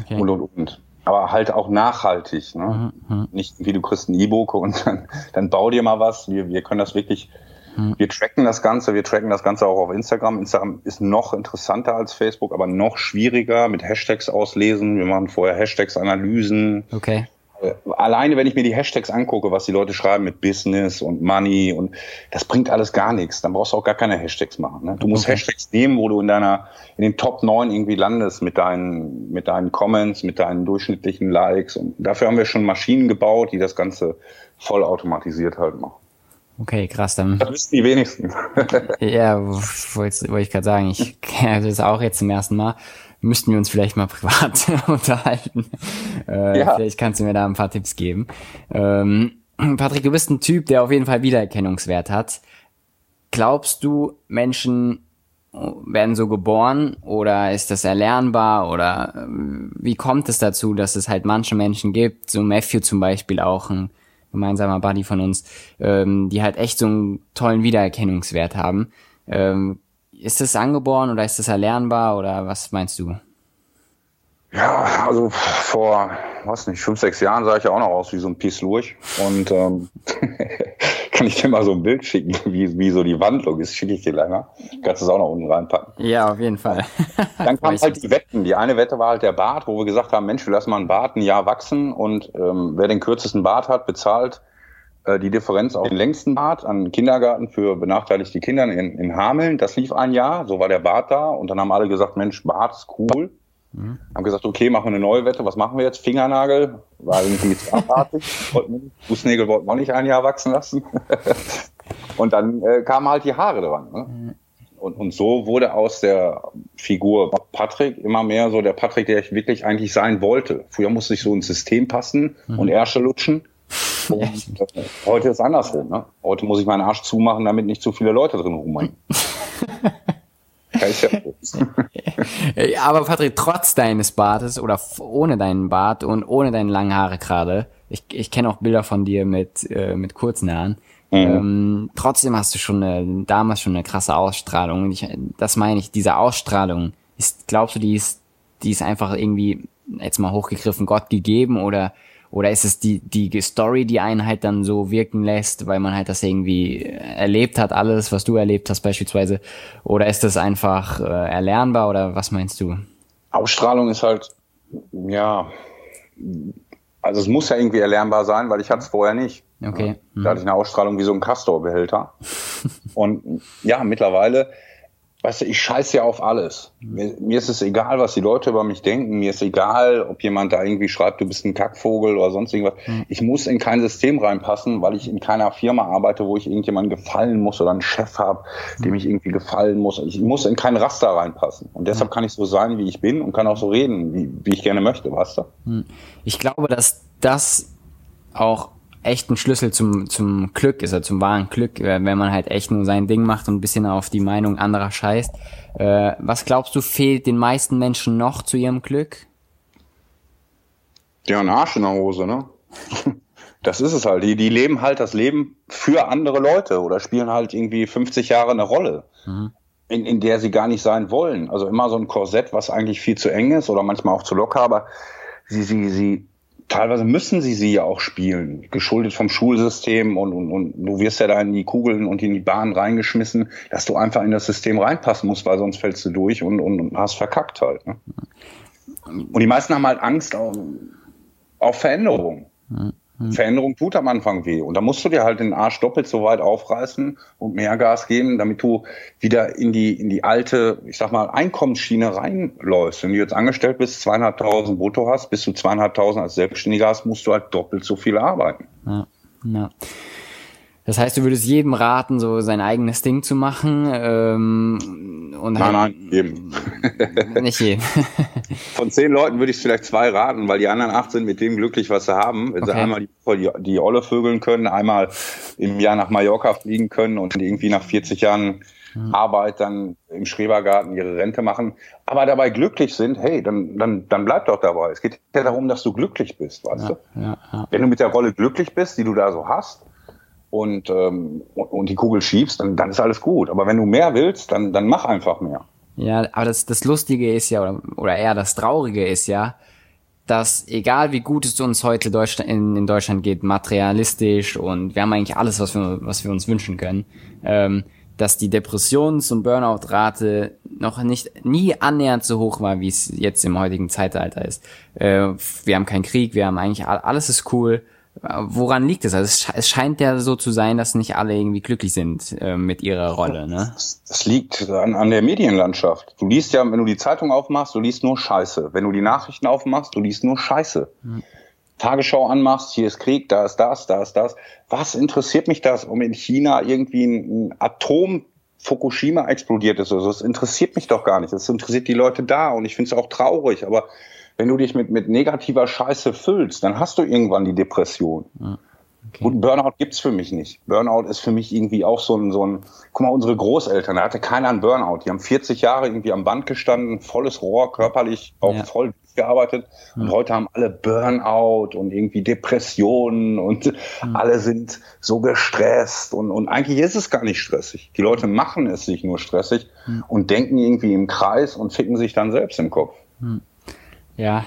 Okay. Mhm, und und und. Aber halt auch nachhaltig. Ne? Nicht wie du kriegst ein E-Book und [LAUGHS] dann, dann bau dir mal was. Wir, wir können das wirklich, Mhm. wir tracken das Ganze, wir tracken das Ganze auch auf Instagram. Instagram ist noch interessanter als Facebook, aber noch schwieriger mit Hashtags auslesen. Wir machen vorher Hashtags, Analysen. Okay. Äh, alleine wenn ich mir die Hashtags angucke, was die Leute schreiben mit Business und Money und das bringt alles gar nichts. Dann brauchst du auch gar keine Hashtags machen. Ne? Du musst Hashtags nehmen, wo du in deiner in den Top 9 irgendwie landest mit deinen mit deinen Comments, mit deinen durchschnittlichen Likes und dafür haben wir schon Maschinen gebaut, die das Ganze voll automatisiert halt machen. Okay, krass. Dann Das wissen die wenigsten. [LAUGHS] Ja, wollte wollte ich gerade sagen, ich [LAUGHS] kenne das auch jetzt zum ersten Mal. Müssten wir uns vielleicht mal [LAUGHS] privat unterhalten. Äh, Ja. Vielleicht kannst du mir da ein paar Tipps geben. Ähm, [CLEARS THROAT] Patrick, du bist ein Typ, der auf jeden Fall Wiedererkennungswert hat. Glaubst du, Menschen werden so geboren oder ist das erlernbar oder ähm, wie kommt es dazu, dass es halt manche Menschen gibt, so Matthew zum Beispiel auch ein gemeinsamer Buddy von uns, ähm, die halt echt so einen tollen Wiedererkennungswert haben. Ähm, ist das angeboren oder ist das erlernbar oder was meinst du? Ja, also vor, was nicht, fünf, sechs Jahren sah ich ja auch noch aus wie so ein Pisslurch. Und ähm, [LAUGHS] kann ich dir mal so ein Bild schicken, [LAUGHS] wie, wie so die Wandlung ist, schicke ich dir gleich mal. Kannst du es auch noch unten reinpacken. Ja, auf jeden Fall. [LAUGHS] Dann kamen halt die Wetten. Die eine Wette war halt der Bart, wo wir gesagt haben, Mensch, wir lassen mal einen Bart ein Jahr wachsen und ähm, wer den kürzesten Bart hat, bezahlt äh, die Differenz auf den längsten Bart an Kindergarten für benachteiligte Kinder in, in Hameln. Das lief ein Jahr, so war der Bart da und dann haben alle gesagt, Mensch, Bart ist cool. Haben gesagt, okay, machen wir eine neue Wette. Was machen wir jetzt? Fingernagel war irgendwie zu abartig. Fußnägel wollten wir auch nicht ein Jahr wachsen lassen. [LAUGHS] und dann äh, kamen halt die Haare dran. Ne? Und, und so wurde aus der Figur Patrick immer mehr so der Patrick, der ich wirklich eigentlich sein wollte. Früher musste ich so ins System passen und Ärsche lutschen. [LAUGHS] Und äh, heute ist andersrum. Ne? Heute muss ich meinen Arsch zumachen, damit nicht zu viele Leute drin rumhängen. [LAUGHS] [LAUGHS] ja, Aber Patrick, trotz deines Bartes oder ohne deinen Bart und ohne deine langen Haare gerade, ich, ich kenne auch Bilder von dir mit, äh, mit kurzen Haaren, ähm, trotzdem hast du schon eine, damals schon eine krasse Ausstrahlung. Und ich, das meine ich, diese Ausstrahlung, ist, glaubst du, die ist, die ist einfach irgendwie, jetzt mal hochgegriffen, Gott gegeben oder, oder ist es die, die Story, die einen halt dann so wirken lässt, weil man halt das irgendwie erlebt hat, alles, was du erlebt hast beispielsweise? Oder ist das einfach äh, erlernbar oder was meinst du? Ausstrahlung ist halt, ja, also es muss ja irgendwie erlernbar sein, weil ich hatte es vorher nicht. Okay. Da hatte ich eine Ausstrahlung wie so ein Castor-Behälter. Und ja, mittlerweile, weißt du, ich scheiße ja auf alles. Mir, mir ist es egal, was die Leute über mich denken. Mir ist egal, ob jemand da irgendwie schreibt, du bist ein Kackvogel oder sonst irgendwas. Ich muss in kein System reinpassen, weil ich in keiner Firma arbeite, wo ich irgendjemandem gefallen muss oder einen Chef habe, dem ich irgendwie gefallen muss. Ich muss in kein Raster reinpassen. Und deshalb kann ich so sein, wie ich bin und kann auch so reden, wie, wie ich gerne möchte, weißt du? Ich glaube, dass das auch echt ein Schlüssel zum, zum Glück ist, oder zum wahren Glück, äh, wenn man halt echt nur sein Ding macht und ein bisschen auf die Meinung anderer scheißt. Äh, was glaubst du, fehlt den meisten Menschen noch zu ihrem Glück? Ja, ein Arsch in der Hose, ne? [LAUGHS] Das ist es halt. Die, die leben halt das Leben für andere Leute oder spielen halt irgendwie 50 Jahre eine Rolle, in, in der sie gar nicht sein wollen. Also immer so ein Korsett, was eigentlich viel zu eng ist oder manchmal auch zu locker, aber sie, sie, sie teilweise müssen sie sie ja auch spielen, geschuldet vom Schulsystem und, und, und du wirst ja da in die Kugeln und in die Bahn reingeschmissen, dass du einfach in das System reinpassen musst, weil sonst fällst du durch und, und, und hast verkackt halt. Ne? Und die meisten haben halt Angst auf, auf Veränderung. Mhm. Hm. Veränderung tut am Anfang weh. Und da musst du dir halt den Arsch doppelt so weit aufreißen und mehr Gas geben, damit du wieder in die, in die alte, ich sag mal, Einkommensschiene reinläufst. Wenn du jetzt angestellt bist, zweieinhalbtausend brutto hast, bis du zweieinhalbtausend als Selbstständiger hast, musst du halt doppelt so viel arbeiten. Ja, ja. Das heißt, du würdest jedem raten, so sein eigenes Ding zu machen. Ähm, und nein, halt, nein, jedem. [LAUGHS] Nicht jedem. [LAUGHS] Von zehn Leuten würde ich es vielleicht zwei raten, weil die anderen acht sind mit dem glücklich, was sie haben. Wenn okay. sie einmal die, die, Olle vögeln können, einmal im Jahr nach Mallorca fliegen können und irgendwie nach 40 Jahren mhm. Arbeit dann im Schrebergarten ihre Rente machen, aber dabei glücklich sind, hey, dann, dann, dann bleib doch dabei. Es geht ja darum, dass du glücklich bist, weißt ja, du? Ja, ja. Wenn du mit der Rolle glücklich bist, die du da so hast, und, ähm, und die Kugel schiebst, dann, dann ist alles gut. Aber wenn du mehr willst, dann, dann mach einfach mehr. Ja, aber das, das Lustige ist ja, oder, oder eher das Traurige ist ja, dass egal wie gut es uns heute Deutschland, in, in Deutschland geht, materialistisch und wir haben eigentlich alles, was wir, was wir uns wünschen können, ähm, dass die Depressions- und Burnout-Rate noch nicht nie annähernd so hoch war, wie es jetzt im heutigen Zeitalter ist. Äh, wir haben keinen Krieg, wir haben eigentlich alles ist cool Woran liegt es? Also es, scheint ja so zu sein, dass nicht alle irgendwie glücklich sind äh, mit ihrer Rolle. Ne? Es liegt an, an der Medienlandschaft. Du liest ja, wenn du die Zeitung aufmachst, du liest nur Scheiße. Wenn du die Nachrichten aufmachst, du liest nur Scheiße. Hm. Tagesschau anmachst, hier ist Krieg, da ist das, da ist das. Was interessiert mich das, um in China irgendwie ein, Atom Fukushima explodiert ist? Also das interessiert mich doch gar nicht. Das interessiert die Leute da und ich finde es auch traurig, aber wenn du dich mit, mit negativer Scheiße füllst, dann hast du irgendwann die Depression. Ja. Okay. Gut, Burnout gibt's für mich nicht. Burnout ist für mich irgendwie auch so ein, so ein, guck mal, unsere Großeltern, da hatte keiner einen Burnout. Die haben 40 Jahre irgendwie am Band gestanden, volles Rohr, körperlich auch ja. voll gearbeitet. Und ja. heute haben alle Burnout und irgendwie Depressionen und ja. alle sind so gestresst. Und, und eigentlich ist es gar nicht stressig. Die Leute machen es sich nur stressig und denken irgendwie im Kreis und ficken sich dann selbst im Kopf. Ja,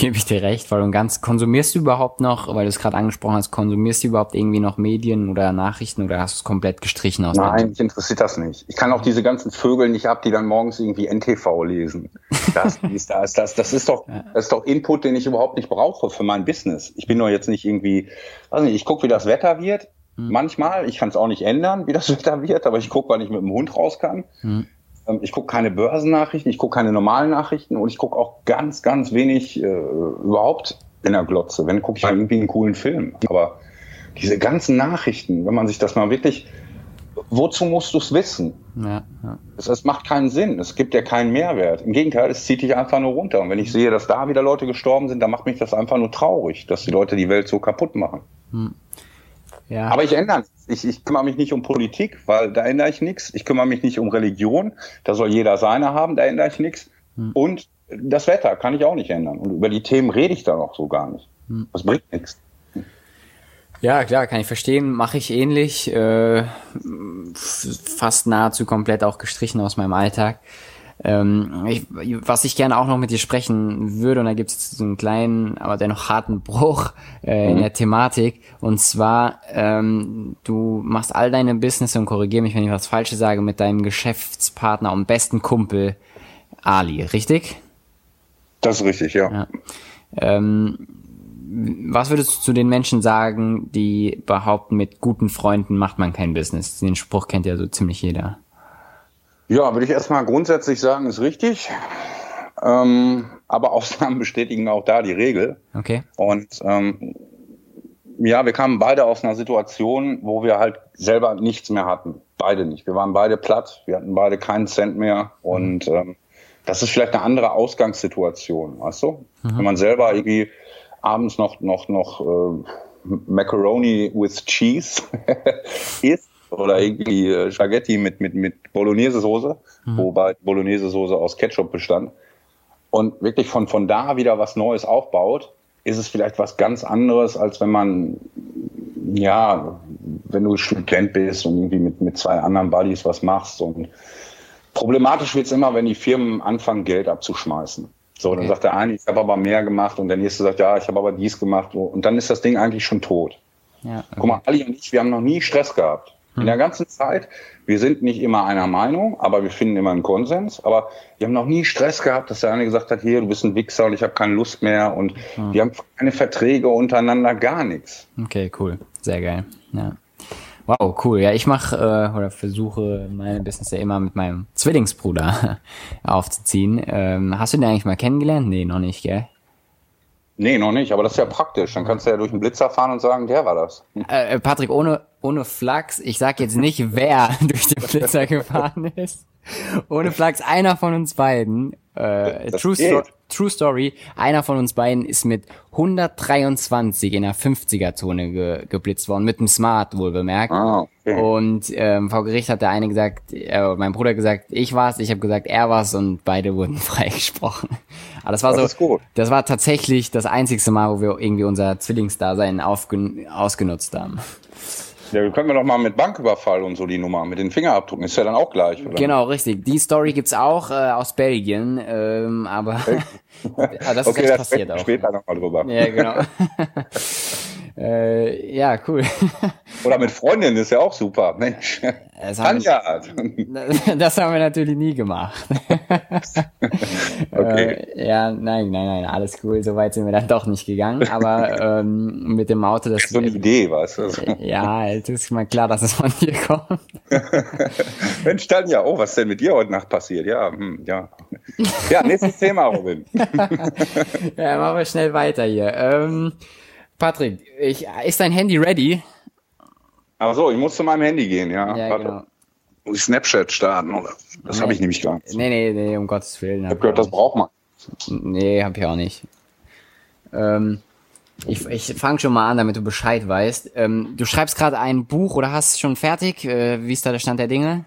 gebe ich dir recht, weil du ganz konsumierst du überhaupt noch, weil du es gerade angesprochen hast, konsumierst du überhaupt irgendwie noch Medien oder Nachrichten oder hast du es komplett gestrichen aus? Nein, mich interessiert das nicht. Ich kann auch diese ganzen Vögel nicht ab, die dann morgens irgendwie NTV lesen. Das, [LAUGHS] dies, das, das, das ist doch, das ist doch Input, den ich überhaupt nicht brauche für mein Business. Ich bin doch jetzt nicht irgendwie, weiß nicht, ich gucke, wie das Wetter wird. Hm. Manchmal, ich kann es auch nicht ändern, wie das [LAUGHS] Wetter wird, aber ich gucke, wann ich mit dem Hund raus kann. Hm. Ähm, ich gucke keine Börsennachrichten, ich gucke keine normalen Nachrichten und ich gucke auch ganz, ganz wenig äh, überhaupt in der Glotze. Wenn gucke ich halt irgendwie einen coolen Film. Aber diese ganzen Nachrichten, wenn man sich das mal wirklich, wozu musst du es wissen? Ja, ja. Es, es, macht keinen Sinn. Es gibt ja keinen Mehrwert. Im Gegenteil, es zieht dich einfach nur runter. Und wenn ich sehe, dass da wieder Leute gestorben sind, dann macht mich das einfach nur traurig, dass die Leute die Welt so kaputt machen. Hm. Ja. Aber ich ändere nichts. Ich, ich kümmere mich nicht um Politik, weil da ändere ich nichts. Ich kümmere mich nicht um Religion, da soll jeder seine haben, da ändere ich nichts. Hm. Und das Wetter kann ich auch nicht ändern. Und über die Themen rede ich da noch so gar nicht. Hm. Das bringt nichts. Ja, klar, kann ich verstehen. Mache ich ähnlich. Äh, fast nahezu komplett auch gestrichen aus meinem Alltag. Ähm, ich, was ich gerne auch noch mit dir sprechen würde, und da gibt es so einen kleinen, aber dennoch harten Bruch äh, mhm. in der Thematik. Und zwar, ähm, du machst all deine Business und korrigiere mich, wenn ich was Falsches sage, mit deinem Geschäftspartner und besten Kumpel Ali, richtig? Das ist richtig, ja. ja. Ähm, was würdest du zu den Menschen sagen, die behaupten, mit guten Freunden macht man kein Business? Den Spruch kennt ja so ziemlich jeder. Ja, würde ich erstmal grundsätzlich sagen, ist richtig. Ähm, aber Ausnahmen [LAUGHS] bestätigen auch da die Regel. Okay. Und ähm, ja, wir kamen beide aus einer Situation, wo wir halt selber nichts mehr hatten. Beide nicht. Wir waren beide platt, wir hatten beide keinen Cent mehr. Und ähm, das ist vielleicht eine andere Ausgangssituation, weißt du? Mhm. Wenn man selber irgendwie abends noch, noch, noch äh, Macaroni with Cheese [LAUGHS] isst oder irgendwie äh, Spaghetti mit, mit, mit Bolognese-Soße, mhm. wobei Bolognese-Soße aus Ketchup bestand. Und wirklich von, von da wieder was Neues aufbaut, ist es vielleicht was ganz anderes, als wenn man, ja, wenn du Student bist und irgendwie mit, mit zwei anderen Buddies was machst. Und problematisch wird es immer, wenn die Firmen anfangen, Geld abzuschmeißen. So, dann Okay. sagt der eine, ich habe aber mehr gemacht und der nächste sagt, ja, ich habe aber dies gemacht. Und dann ist das Ding eigentlich schon tot. Ja, Guck mal, Ali und ich, wir haben noch nie Stress gehabt. In der ganzen Zeit, wir sind nicht immer einer Meinung, aber wir finden immer einen Konsens. Aber wir haben noch nie Stress gehabt, dass der eine gesagt hat, hier, du bist ein Wichser und ich habe keine Lust mehr. Und wir haben keine Verträge untereinander, gar nichts. Okay, cool. Sehr geil. Ja. Wow, cool. Ja, ich mache äh, oder versuche meine Business ja immer mit meinem Zwillingsbruder [LAUGHS] aufzuziehen. Ähm, hast du den eigentlich mal kennengelernt? Nee, noch nicht, gell? Nee, noch nicht, aber das ist ja praktisch. Dann kannst du ja durch den Blitzer fahren und sagen, der war das. [LAUGHS] Äh, äh, Patrick, ohne, ohne Flachs, ich sag jetzt nicht, [LAUGHS] wer [LAUGHS] durch den Blitzer gefahren ist. Ohne Flachs, einer von uns beiden, äh, Das True, geht. True Story, einer von uns beiden ist mit 123 in der 50er-Zone ge geblitzt worden, mit dem Smart wohl bemerkt. Ah, okay. Und ähm, vor Gericht hat der eine gesagt, äh, mein Bruder gesagt, ich war's, ich habe gesagt, er war's und beide wurden [LAUGHS] freigesprochen. Aber das war Das so, ist gut. das war tatsächlich das einzigste Mal, wo wir irgendwie unser Zwillingsdasein ausgenutzt haben. Ja, können wir doch mal mit Banküberfall und so die Nummer, mit den Fingerabdrücken, ist ja dann auch gleich, oder? Genau, richtig. Die Story gibt's auch äh, aus Belgien, ähm, aber aber [LAUGHS] das ist okay, echt passiert auch. später nochmal drüber. Ja, genau. [LAUGHS] äh, ja, cool. [LAUGHS] Oder mit Freundinnen ist ja auch super. Mensch, Das haben, Tanja. [LAUGHS] das haben wir natürlich nie gemacht. [LAUGHS] Okay. Äh, ja, nein, nein, nein, alles cool. So weit sind wir dann doch nicht gegangen. Aber ähm, mit dem Auto, das So eine Idee, weißt du. ja, es ist mal klar, dass es von dir kommt. Mensch, Tanja, oh, was ist denn mit dir heute Nacht passiert? Ja, hm, ja. Ja, nächstes Thema, Robin. Ja, machen wir schnell weiter hier. Ähm, Patrick, ich, ist dein Handy ready? Ach so, ich muss zu meinem Handy gehen, ja. Ja, Warte. genau. Muss ich Snapchat starten, oder? Das habe ich nämlich gar nicht. Ich Nee, nee, nee, um Gottes Willen. habe gehört, das braucht man. Nee, hab ich auch nicht. Ähm, ich ich fange schon mal an, damit du Bescheid weißt. Ähm, du schreibst gerade ein Buch oder hast es schon fertig? Äh, wie ist da der Stand der Dinge?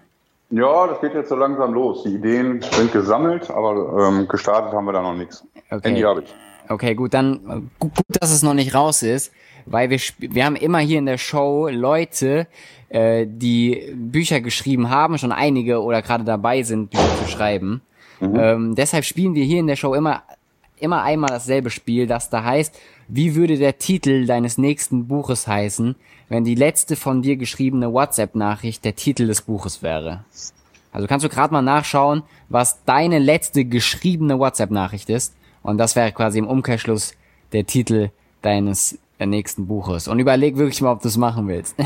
Ja, das geht jetzt so langsam los. Die Ideen sind gesammelt, aber ähm, gestartet haben wir da noch nichts. Okay. Handy habe ich. Okay, gut, dann gut, dass es noch nicht raus ist, weil wir wir haben immer hier in der Show Leute, äh, die Bücher geschrieben haben, schon einige oder gerade dabei sind, Bücher zu schreiben. Ähm, deshalb spielen wir hier in der Show immer immer einmal dasselbe Spiel, das da heißt, wie würde der Titel deines nächsten Buches heißen, wenn die letzte von dir geschriebene WhatsApp-Nachricht der Titel des Buches wäre? Also kannst du gerade mal nachschauen, was deine letzte geschriebene WhatsApp-Nachricht ist. Und das wäre quasi im Umkehrschluss der Titel deines nächsten Buches. Und überleg wirklich mal, ob du es machen willst. [LAUGHS]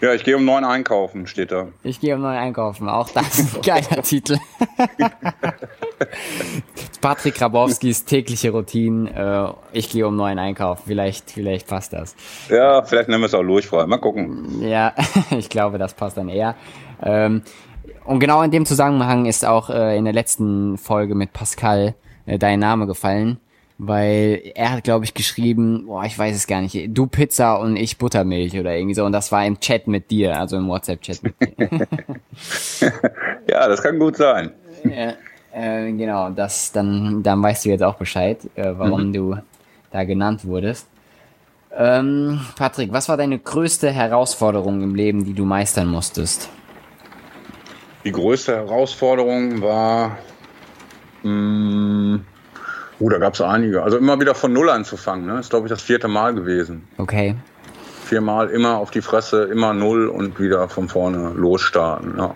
Ja, ich gehe um neun einkaufen, steht da. Ich gehe um neu einkaufen. Auch das ist ein geiler [LAUGHS] Titel. [LAUGHS] Patrick Grabowskis tägliche Routine. Äh, ich gehe um neun einkaufen. Vielleicht, vielleicht passt das. Ja, vielleicht nennen wir es auch lurchfrei. Mal gucken. Ja, ich glaube, das passt dann eher. Ähm, und genau in dem Zusammenhang ist auch äh, in der letzten Folge mit Pascal äh, dein Name gefallen, weil er hat, glaube ich, geschrieben, boah, ich weiß es gar nicht, du Pizza und ich Buttermilch oder irgendwie so. Und das war im Chat mit dir, also im WhatsApp-Chat mit dir. [LAUGHS] Ja, das kann gut sein. ja, äh, genau, das, dann, dann weißt du jetzt auch Bescheid, äh, warum du da genannt wurdest. Ähm, Patrick, was war deine größte Herausforderung im Leben, die du meistern musstest? Die größte Herausforderung war, mh, uh, da gab es einige. Also immer wieder von Null anzufangen. Ne? Ist, glaube ich, das vierte Mal gewesen. Okay. Viermal immer auf die Fresse, immer Null und wieder von vorne losstarten. Ja.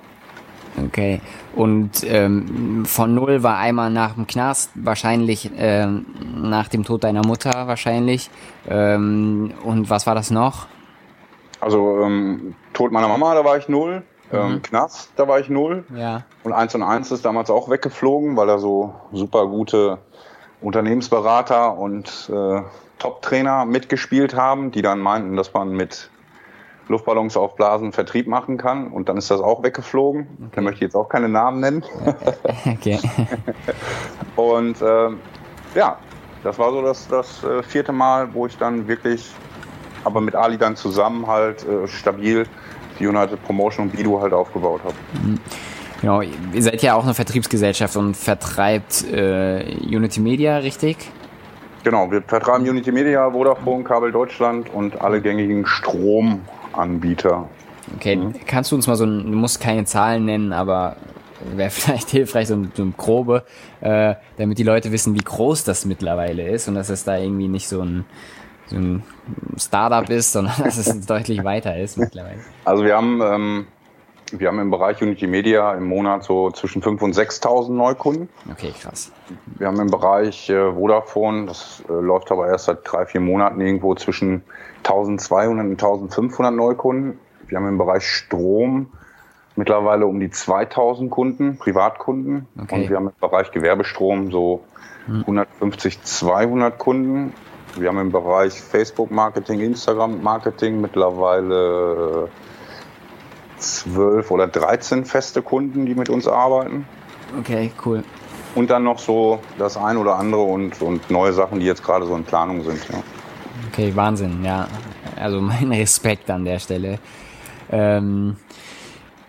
Okay. Und ähm, von null war einmal nach dem Knast, wahrscheinlich ähm, nach dem Tod deiner Mutter wahrscheinlich. Ähm, und was war das noch? Also ähm, Tod meiner Mama, da war ich Null. Ähm, Knast, da war ich Null. Ja. Und 1 und 1 ist damals auch weggeflogen, weil da so super gute Unternehmensberater und äh, Top-Trainer mitgespielt haben, die dann meinten, dass man mit Luftballons aufblasen Vertrieb machen kann. Und dann ist das auch weggeflogen. Da möchte ich jetzt auch keine Namen nennen. [LAUGHS] Okay. [LAUGHS] Und ähm, ja, das war so das, das äh, vierte Mal, wo ich dann wirklich, aber mit Ali dann zusammen halt äh, stabil United Promotion und Bido halt aufgebaut habe. genau. Ihr seid ja auch eine Vertriebsgesellschaft und vertreibt äh, Unity Media, richtig? Genau, wir vertreiben Unity Media, Vodafone, Kabel Deutschland und alle gängigen Stromanbieter. Okay. Kannst du uns mal so, ein- du musst keine Zahlen nennen, aber wäre [LAUGHS] vielleicht hilfreich, so, so ein grobe, äh, damit die Leute wissen, wie groß das mittlerweile ist und dass es da irgendwie nicht so ein, so ein Startup ist, sondern dass es [LAUGHS] deutlich weiter ist mittlerweile. Also wir haben, ähm, wir haben im Bereich Unity Media im Monat so zwischen 5.000 und 6.000 Neukunden. Okay, krass. Wir haben im Bereich äh, Vodafone, das äh, läuft aber erst seit drei, vier Monaten irgendwo zwischen 1.200 und 1.500 Neukunden. Wir haben im Bereich Strom mittlerweile um die 2000 Kunden, Privatkunden. Okay. Und wir haben im Bereich Gewerbestrom so 150, 200 Kunden. Wir haben im Bereich Facebook-Marketing, Instagram-Marketing mittlerweile zwölf oder 13 feste Kunden, die mit uns arbeiten. Okay, cool. Und dann noch so das ein oder andere und, und neue Sachen, die jetzt gerade so in Planung sind. Ja. Okay, Wahnsinn, ja. Also mein [LAUGHS] Respekt an der Stelle. Ähm,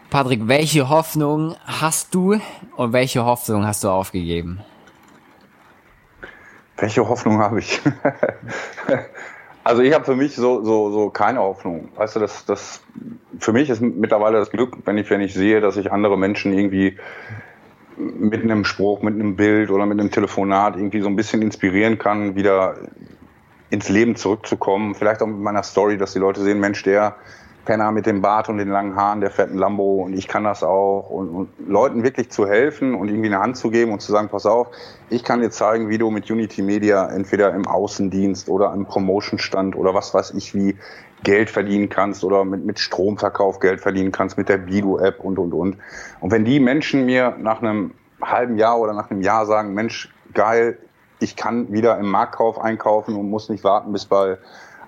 Patrick, welche Hoffnung hast du und welche Hoffnung hast du aufgegeben? Welche Hoffnung habe ich? [LAUGHS] also ich habe für mich so, so, so keine Hoffnung. Weißt du, das, das für mich ist mittlerweile das Glück, wenn ich, wenn ich sehe, dass ich andere Menschen irgendwie mit einem Spruch, mit einem Bild oder mit einem Telefonat irgendwie so ein bisschen inspirieren kann, wieder ins Leben zurückzukommen. Vielleicht auch mit meiner Story, dass die Leute sehen, Mensch, der Penner mit dem Bart und den langen Haaren, der fährt ein Lambo und ich kann das auch. Und, und, Leuten wirklich zu helfen und irgendwie eine Hand zu geben und zu sagen, pass auf, ich kann dir zeigen, wie du mit Unity Media entweder im Außendienst oder am Promotion-Stand oder was weiß ich wie Geld verdienen kannst oder mit, mit Stromverkauf Geld verdienen kannst, mit der Bido-App und, und, und. Und wenn die Menschen mir nach einem halben Jahr oder nach einem Jahr sagen, Mensch, geil, ich kann wieder im Marktkauf einkaufen und muss nicht warten, bis bei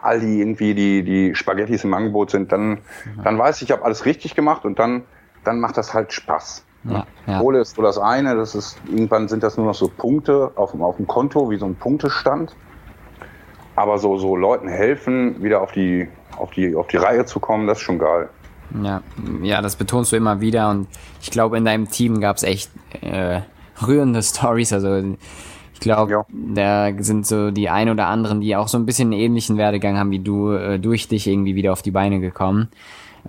Aldi irgendwie die, die Spaghettis im Angebot sind, dann, dann weiß ich, ich habe alles richtig gemacht und dann, dann macht das halt Spaß. Ja, ja. Kohle ist so das eine, das ist, irgendwann sind das nur noch so Punkte auf dem, auf dem Konto, wie so ein Punktestand. Aber so, so Leuten helfen, wieder auf die, auf die, auf die Reihe zu kommen, das ist schon geil. Ja, ja, das betonst du immer wieder und ich glaube, in deinem Team gab es echt äh, rührende Stories. Also ich glaube, ja. da sind so die ein oder anderen, die auch so ein bisschen einen ähnlichen Werdegang haben wie du, äh, durch dich irgendwie wieder auf die Beine gekommen.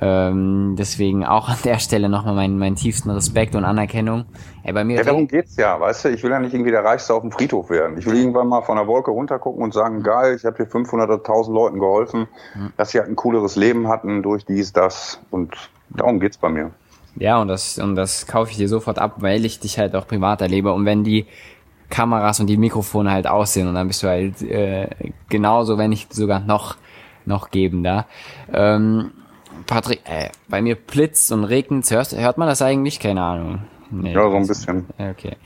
Ähm, deswegen auch an der Stelle nochmal meinen, meinen tiefsten Respekt und Anerkennung. Ey, bei mir ja, darum geht's ja, weißt du, ich will ja nicht irgendwie der Reichste auf dem Friedhof werden. Ich will irgendwann mal von der Wolke runtergucken und sagen, geil, ich habe hier 500 oder 1000 Leuten geholfen, mhm. dass sie halt ein cooleres Leben hatten durch dies, das und darum geht's bei mir. Ja, und das, und das kaufe ich dir sofort ab, weil ich dich halt auch privat erlebe. Und wenn die Kameras und die Mikrofone halt aussehen und dann bist du halt äh, genauso, wenn nicht sogar noch noch gebender. Ähm, Patrick, äh, bei mir blitzt und regnet, hört, hört man das eigentlich? Keine Ahnung. Nee, ja, so ein bisschen. Okay.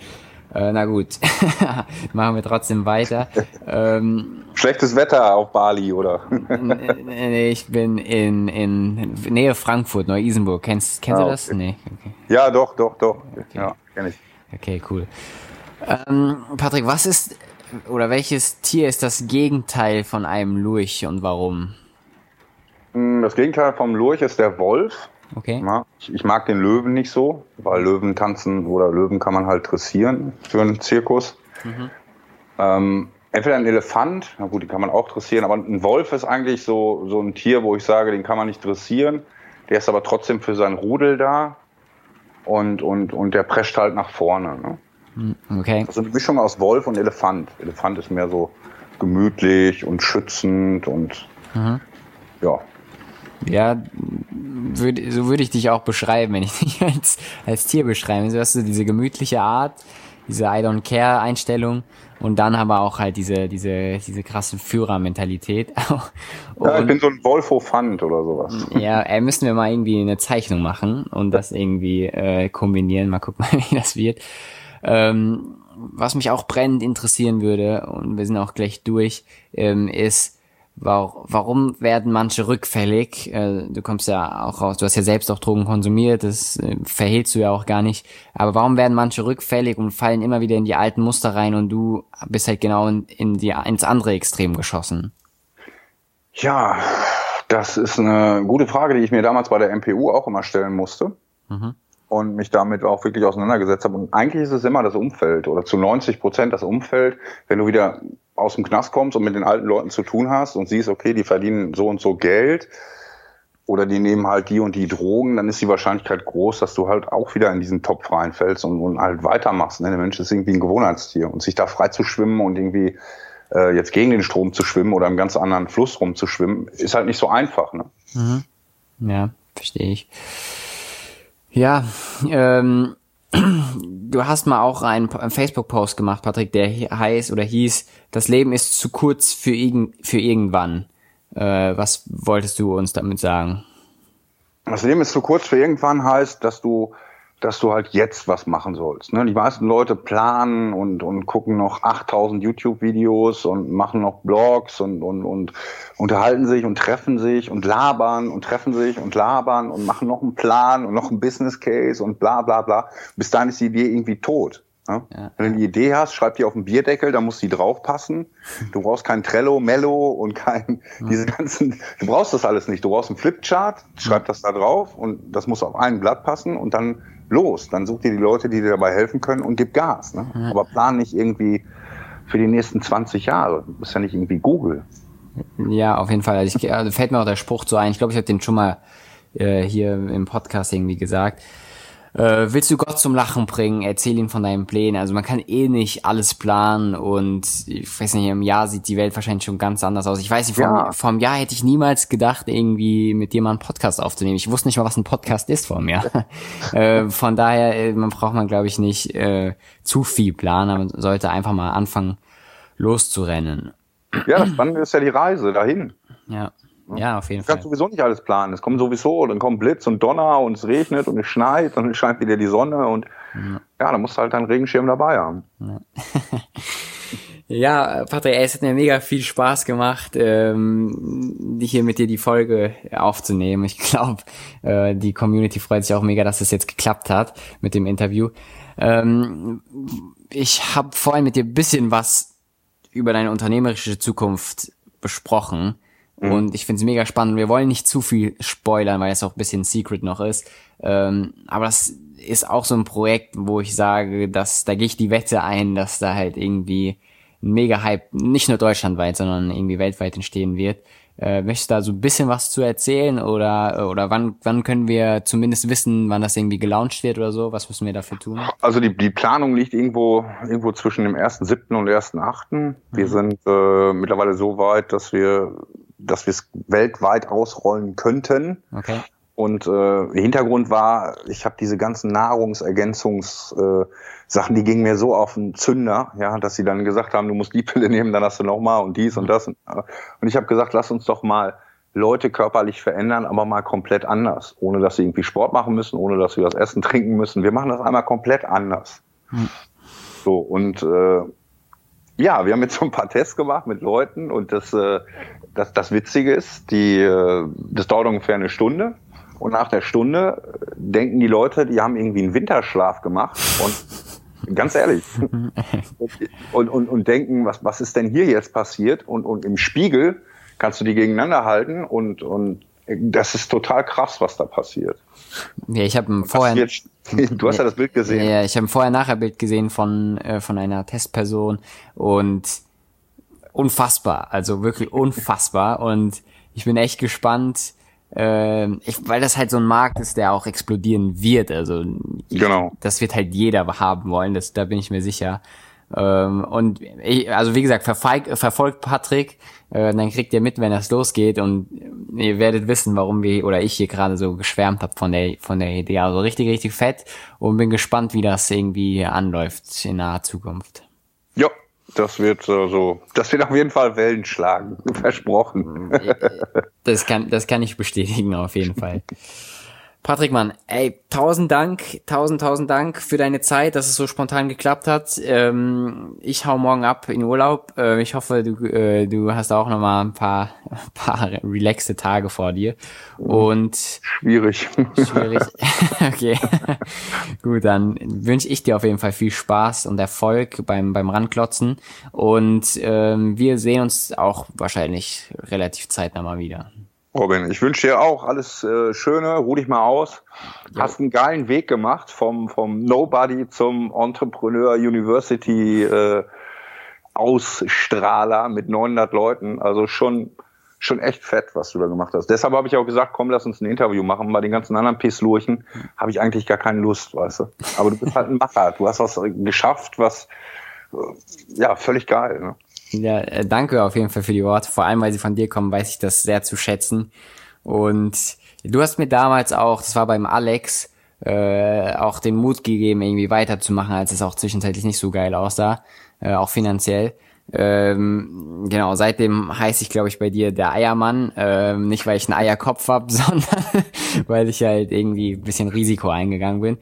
Äh, na gut, [LAUGHS] machen wir trotzdem weiter. [LAUGHS] ähm, Schlechtes Wetter auf Bali, oder? [LAUGHS] nee, ich bin in, in Nähe Frankfurt, Neu-Isenburg. Kennst, kennst ah, du das? Okay. Nee. Okay. Ja, doch, doch, doch. Okay. Ja, kenn ich. Okay, cool. Ähm, Patrick, was ist oder welches Tier ist das Gegenteil von einem Lurch und warum? Hm, das Gegenteil vom Lurch ist der Wolf. Okay. Ich mag den Löwen nicht so, weil Löwen tanzen oder Löwen kann man halt dressieren für einen Zirkus. Mhm. Ähm, entweder ein Elefant, na gut, den kann man auch dressieren, aber ein Wolf ist eigentlich so, so ein Tier, wo ich sage, den kann man nicht dressieren. Der ist aber trotzdem für sein Rudel da und, und, und der prescht halt nach vorne. Ne? Hm, okay. Also eine Mischung aus Wolf und Elefant. Elefant ist mehr so gemütlich und schützend und mhm. ja. Ja, würd, so würde ich dich auch beschreiben, wenn ich [LAUGHS] dich als, als Tier beschreibe. So hast du diese gemütliche Art, diese I don't care Einstellung und dann aber auch halt diese, diese, diese krasse Führermentalität. [LAUGHS] ja, ich bin so ein Wolfo-Fand oder sowas. [LAUGHS] Ja, äh, müssen wir mal irgendwie eine Zeichnung machen und das irgendwie äh, kombinieren. Mal gucken, wie das wird. Ähm, was mich auch brennend interessieren würde, und wir sind auch gleich durch, ähm, ist, warum werden manche rückfällig? Äh, du kommst ja auch raus, du hast ja selbst auch Drogen konsumiert, das äh, verhältst du ja auch gar nicht. Aber warum werden manche rückfällig und fallen immer wieder in die alten Muster rein und du bist halt genau in, in die, ins andere Extrem geschossen? Ja, das ist eine gute Frage, die ich mir damals bei der MPU auch immer stellen musste. Mhm und mich damit auch wirklich auseinandergesetzt habe. Und eigentlich ist es immer das Umfeld oder zu 90 Prozent das Umfeld, wenn du wieder aus dem Knast kommst und mit den alten Leuten zu tun hast und siehst, okay, die verdienen so und so Geld oder die nehmen halt die und die Drogen, dann ist die Wahrscheinlichkeit groß, dass du halt auch wieder in diesen Topf reinfällst und, und halt weitermachst. Ne? Der Mensch ist irgendwie ein Gewohnheitstier und sich da frei zu schwimmen und irgendwie äh, jetzt gegen den Strom zu schwimmen oder im ganz anderen Fluss rumzuschwimmen, ist halt nicht so einfach. Ne? Mhm. Ja, verstehe ich. Ja, ähm, du hast mal auch einen, Facebook-Post gemacht, Patrick, der heißt oder hieß, das Leben ist zu kurz für, irgend, für irgendwann. Äh, was wolltest du uns damit sagen? Das Leben ist zu kurz für irgendwann heißt, dass du dass du halt jetzt was machen sollst. Ne? Die meisten Leute planen und, und gucken noch 8000 YouTube-Videos und machen noch Blogs und, und, und unterhalten sich und treffen sich und labern und treffen sich und labern und machen noch einen Plan und noch einen Business Case und bla bla bla. Bis dahin ist die Idee irgendwie tot. Ne? Ja. Wenn du eine Idee hast, schreib die auf den Bierdeckel, da muss die draufpassen. Du brauchst kein Trello, Mello und kein, diese ganzen, du brauchst das alles nicht. Du brauchst einen Flipchart, schreib das da drauf und das muss auf ein Blatt passen und dann los. Dann such dir die Leute, die dir dabei helfen können und gib Gas. Ne? Ja. Aber plan nicht irgendwie für die nächsten 20 Jahre. Du bist ja nicht irgendwie Google. Ja, auf jeden Fall. Also ich, also fällt mir auch der Spruch so ein. Ich glaube, ich habe den schon mal äh, hier im Podcast irgendwie gesagt äh, willst du Gott zum Lachen bringen, erzähl ihm von deinen Plänen. Also man kann eh nicht alles planen und ich weiß nicht, im Jahr sieht die Welt wahrscheinlich schon ganz anders aus. Ich weiß nicht, vom, ja. vom Jahr hätte ich niemals gedacht, irgendwie mit dir mal einen Podcast aufzunehmen. Ich wusste nicht mal, was ein Podcast ist vor mir. [LAUGHS] äh, von daher, äh, man braucht man, glaube ich, nicht äh, zu viel planen, man sollte einfach mal anfangen, loszurennen. Ja, das Spannende ist ja die Reise dahin. Ja. Ja, auf jeden Fall. Du kannst sowieso nicht alles planen. Es kommt sowieso, dann kommt Blitz und Donner und es regnet und es schneit und es scheint wieder die Sonne und ja, ja dann musst du halt deinen Regenschirm dabei haben. Ja. [LAUGHS] Ja, Patrick, es hat mir mega viel Spaß gemacht, ähm, hier mit dir die Folge aufzunehmen. Ich glaube, äh, die Community freut sich auch mega, dass es jetzt geklappt hat mit dem Interview. Ähm, ich habe vorhin mit dir bisschen was über deine unternehmerische Zukunft besprochen. Mhm. Und ich finde es mega spannend. Wir wollen nicht zu viel spoilern, weil es auch ein bisschen Secret noch ist. Ähm, aber das ist auch so ein Projekt, wo ich sage, dass da gehe ich die Wette ein, dass da halt irgendwie ein Mega-Hype, nicht nur deutschlandweit, sondern irgendwie weltweit entstehen wird. Äh, möchtest du da so ein bisschen was zu erzählen oder oder wann wann können wir zumindest wissen, wann das irgendwie gelauncht wird oder so? Was müssen wir dafür tun? Also die, die Planung liegt irgendwo irgendwo zwischen dem 1.7. und 1.8. Wir mhm. sind äh, mittlerweile so weit, dass wir dass wir es weltweit ausrollen könnten. Okay. Und äh, Hintergrund war, ich habe diese ganzen Nahrungsergänzungssachen, äh, die gingen mir so auf den Zünder, ja, dass sie dann gesagt haben, du musst die Pille [LAUGHS] nehmen, dann hast du noch mal und dies und das. Und, und ich habe gesagt, lass uns doch mal Leute körperlich verändern, aber mal komplett anders, ohne dass sie irgendwie Sport machen müssen, ohne dass sie was essen, trinken müssen. Wir machen das einmal komplett anders. Hm. So und äh, ja, wir haben jetzt so ein paar Tests gemacht mit Leuten und das, äh, das, das Witzige ist, die, äh, das dauert ungefähr eine Stunde und nach der Stunde denken die Leute, die haben irgendwie einen Winterschlaf gemacht und [LAUGHS] ganz ehrlich [LAUGHS] und, und, und denken, was, was ist denn hier jetzt passiert und, und im Spiegel kannst du die gegeneinander halten und, und das ist total krass, was da passiert. Ja, ich habe vorher. Jetzt, [LAUGHS] du hast ja, das Bild gesehen. Ja, ich habe ein Vorher-Nachher-Bild gesehen von äh, von einer Testperson und unfassbar, also wirklich unfassbar und ich bin echt gespannt, äh, ich, weil das halt so ein Markt ist, der auch explodieren wird. Also ich, genau. das wird halt jeder haben wollen, das, da bin ich mir sicher. Ähm, und ich, also wie gesagt, verfolgt, verfolgt Patrick, äh, dann kriegt ihr mit, wenn das losgeht und ihr werdet wissen, warum wir oder ich hier gerade so geschwärmt habe von der von der Idee. Also richtig, richtig fett und bin gespannt, wie das irgendwie anläuft in naher Zukunft. Ja, das wird äh, so, das wird auf jeden Fall Wellen schlagen, [LAUGHS] versprochen. Das kann, das kann ich bestätigen auf jeden Fall. [LAUGHS] Patrick Mann, ey, tausend Dank, tausend, tausend Dank für deine Zeit, dass es so spontan geklappt hat. Ähm, ich hau morgen ab in Urlaub. Äh, ich hoffe, du, äh, du hast auch noch mal ein paar, ein [LAUGHS] paar relaxte Tage vor dir. Und schwierig. Schwierig. [LAUGHS] [LAUGHS] okay. Gut, dann wünsche ich dir auf jeden Fall viel Spaß und Erfolg beim beim Ranklotzen. Und ähm, wir sehen uns auch wahrscheinlich relativ zeitnah mal wieder. Robin, ich wünsche dir auch alles äh, Schöne, ruh dich mal aus. Ja. Hast einen geilen Weg gemacht vom, vom Nobody zum Entrepreneur University äh, Ausstrahler mit 900 Leuten. Also schon, schon echt fett, was du da gemacht hast. Deshalb habe ich auch gesagt, komm, lass uns ein Interview machen. Bei den ganzen anderen Pisslurchen habe ich eigentlich gar keine Lust, weißt du. Aber du bist halt ein Macher. Du hast was geschafft, was äh, ja völlig geil. Ne? Ja, äh, danke auf jeden Fall für die Worte. Vor allem, weil sie von dir kommen, weiß ich das sehr zu schätzen. Und du hast mir damals auch, das war beim Alex, äh, auch den Mut gegeben, irgendwie weiterzumachen, als es auch zwischenzeitlich nicht so geil aussah, äh, auch finanziell. Ähm, genau, seitdem heiße ich, glaube ich, bei dir der Eiermann. Ähm, nicht, weil ich einen Eierkopf hab, [LAUGHS] sondern weil ich halt irgendwie ein bisschen Risiko eingegangen bin.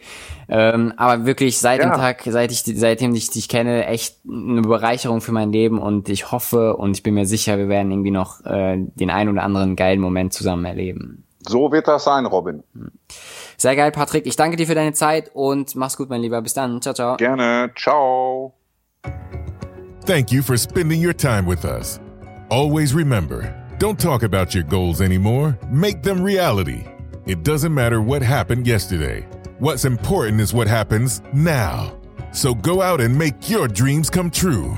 Ähm, aber wirklich seit ja. dem Tag, seit ich, seitdem ich dich kenne, echt eine Bereicherung für mein Leben und ich hoffe und ich bin mir sicher, wir werden irgendwie noch äh, den ein oder anderen geilen Moment zusammen erleben. So wird das sein, Robin. Sehr geil, Patrick. Ich danke dir für deine Zeit und mach's gut, mein Lieber. Bis dann. Ciao, ciao. Gerne. Ciao. Thank you for spending your time with us. Always remember, don't talk about your goals anymore. Make them reality. It doesn't matter what happened yesterday. What's important is what happens now. So go out and make your dreams come true.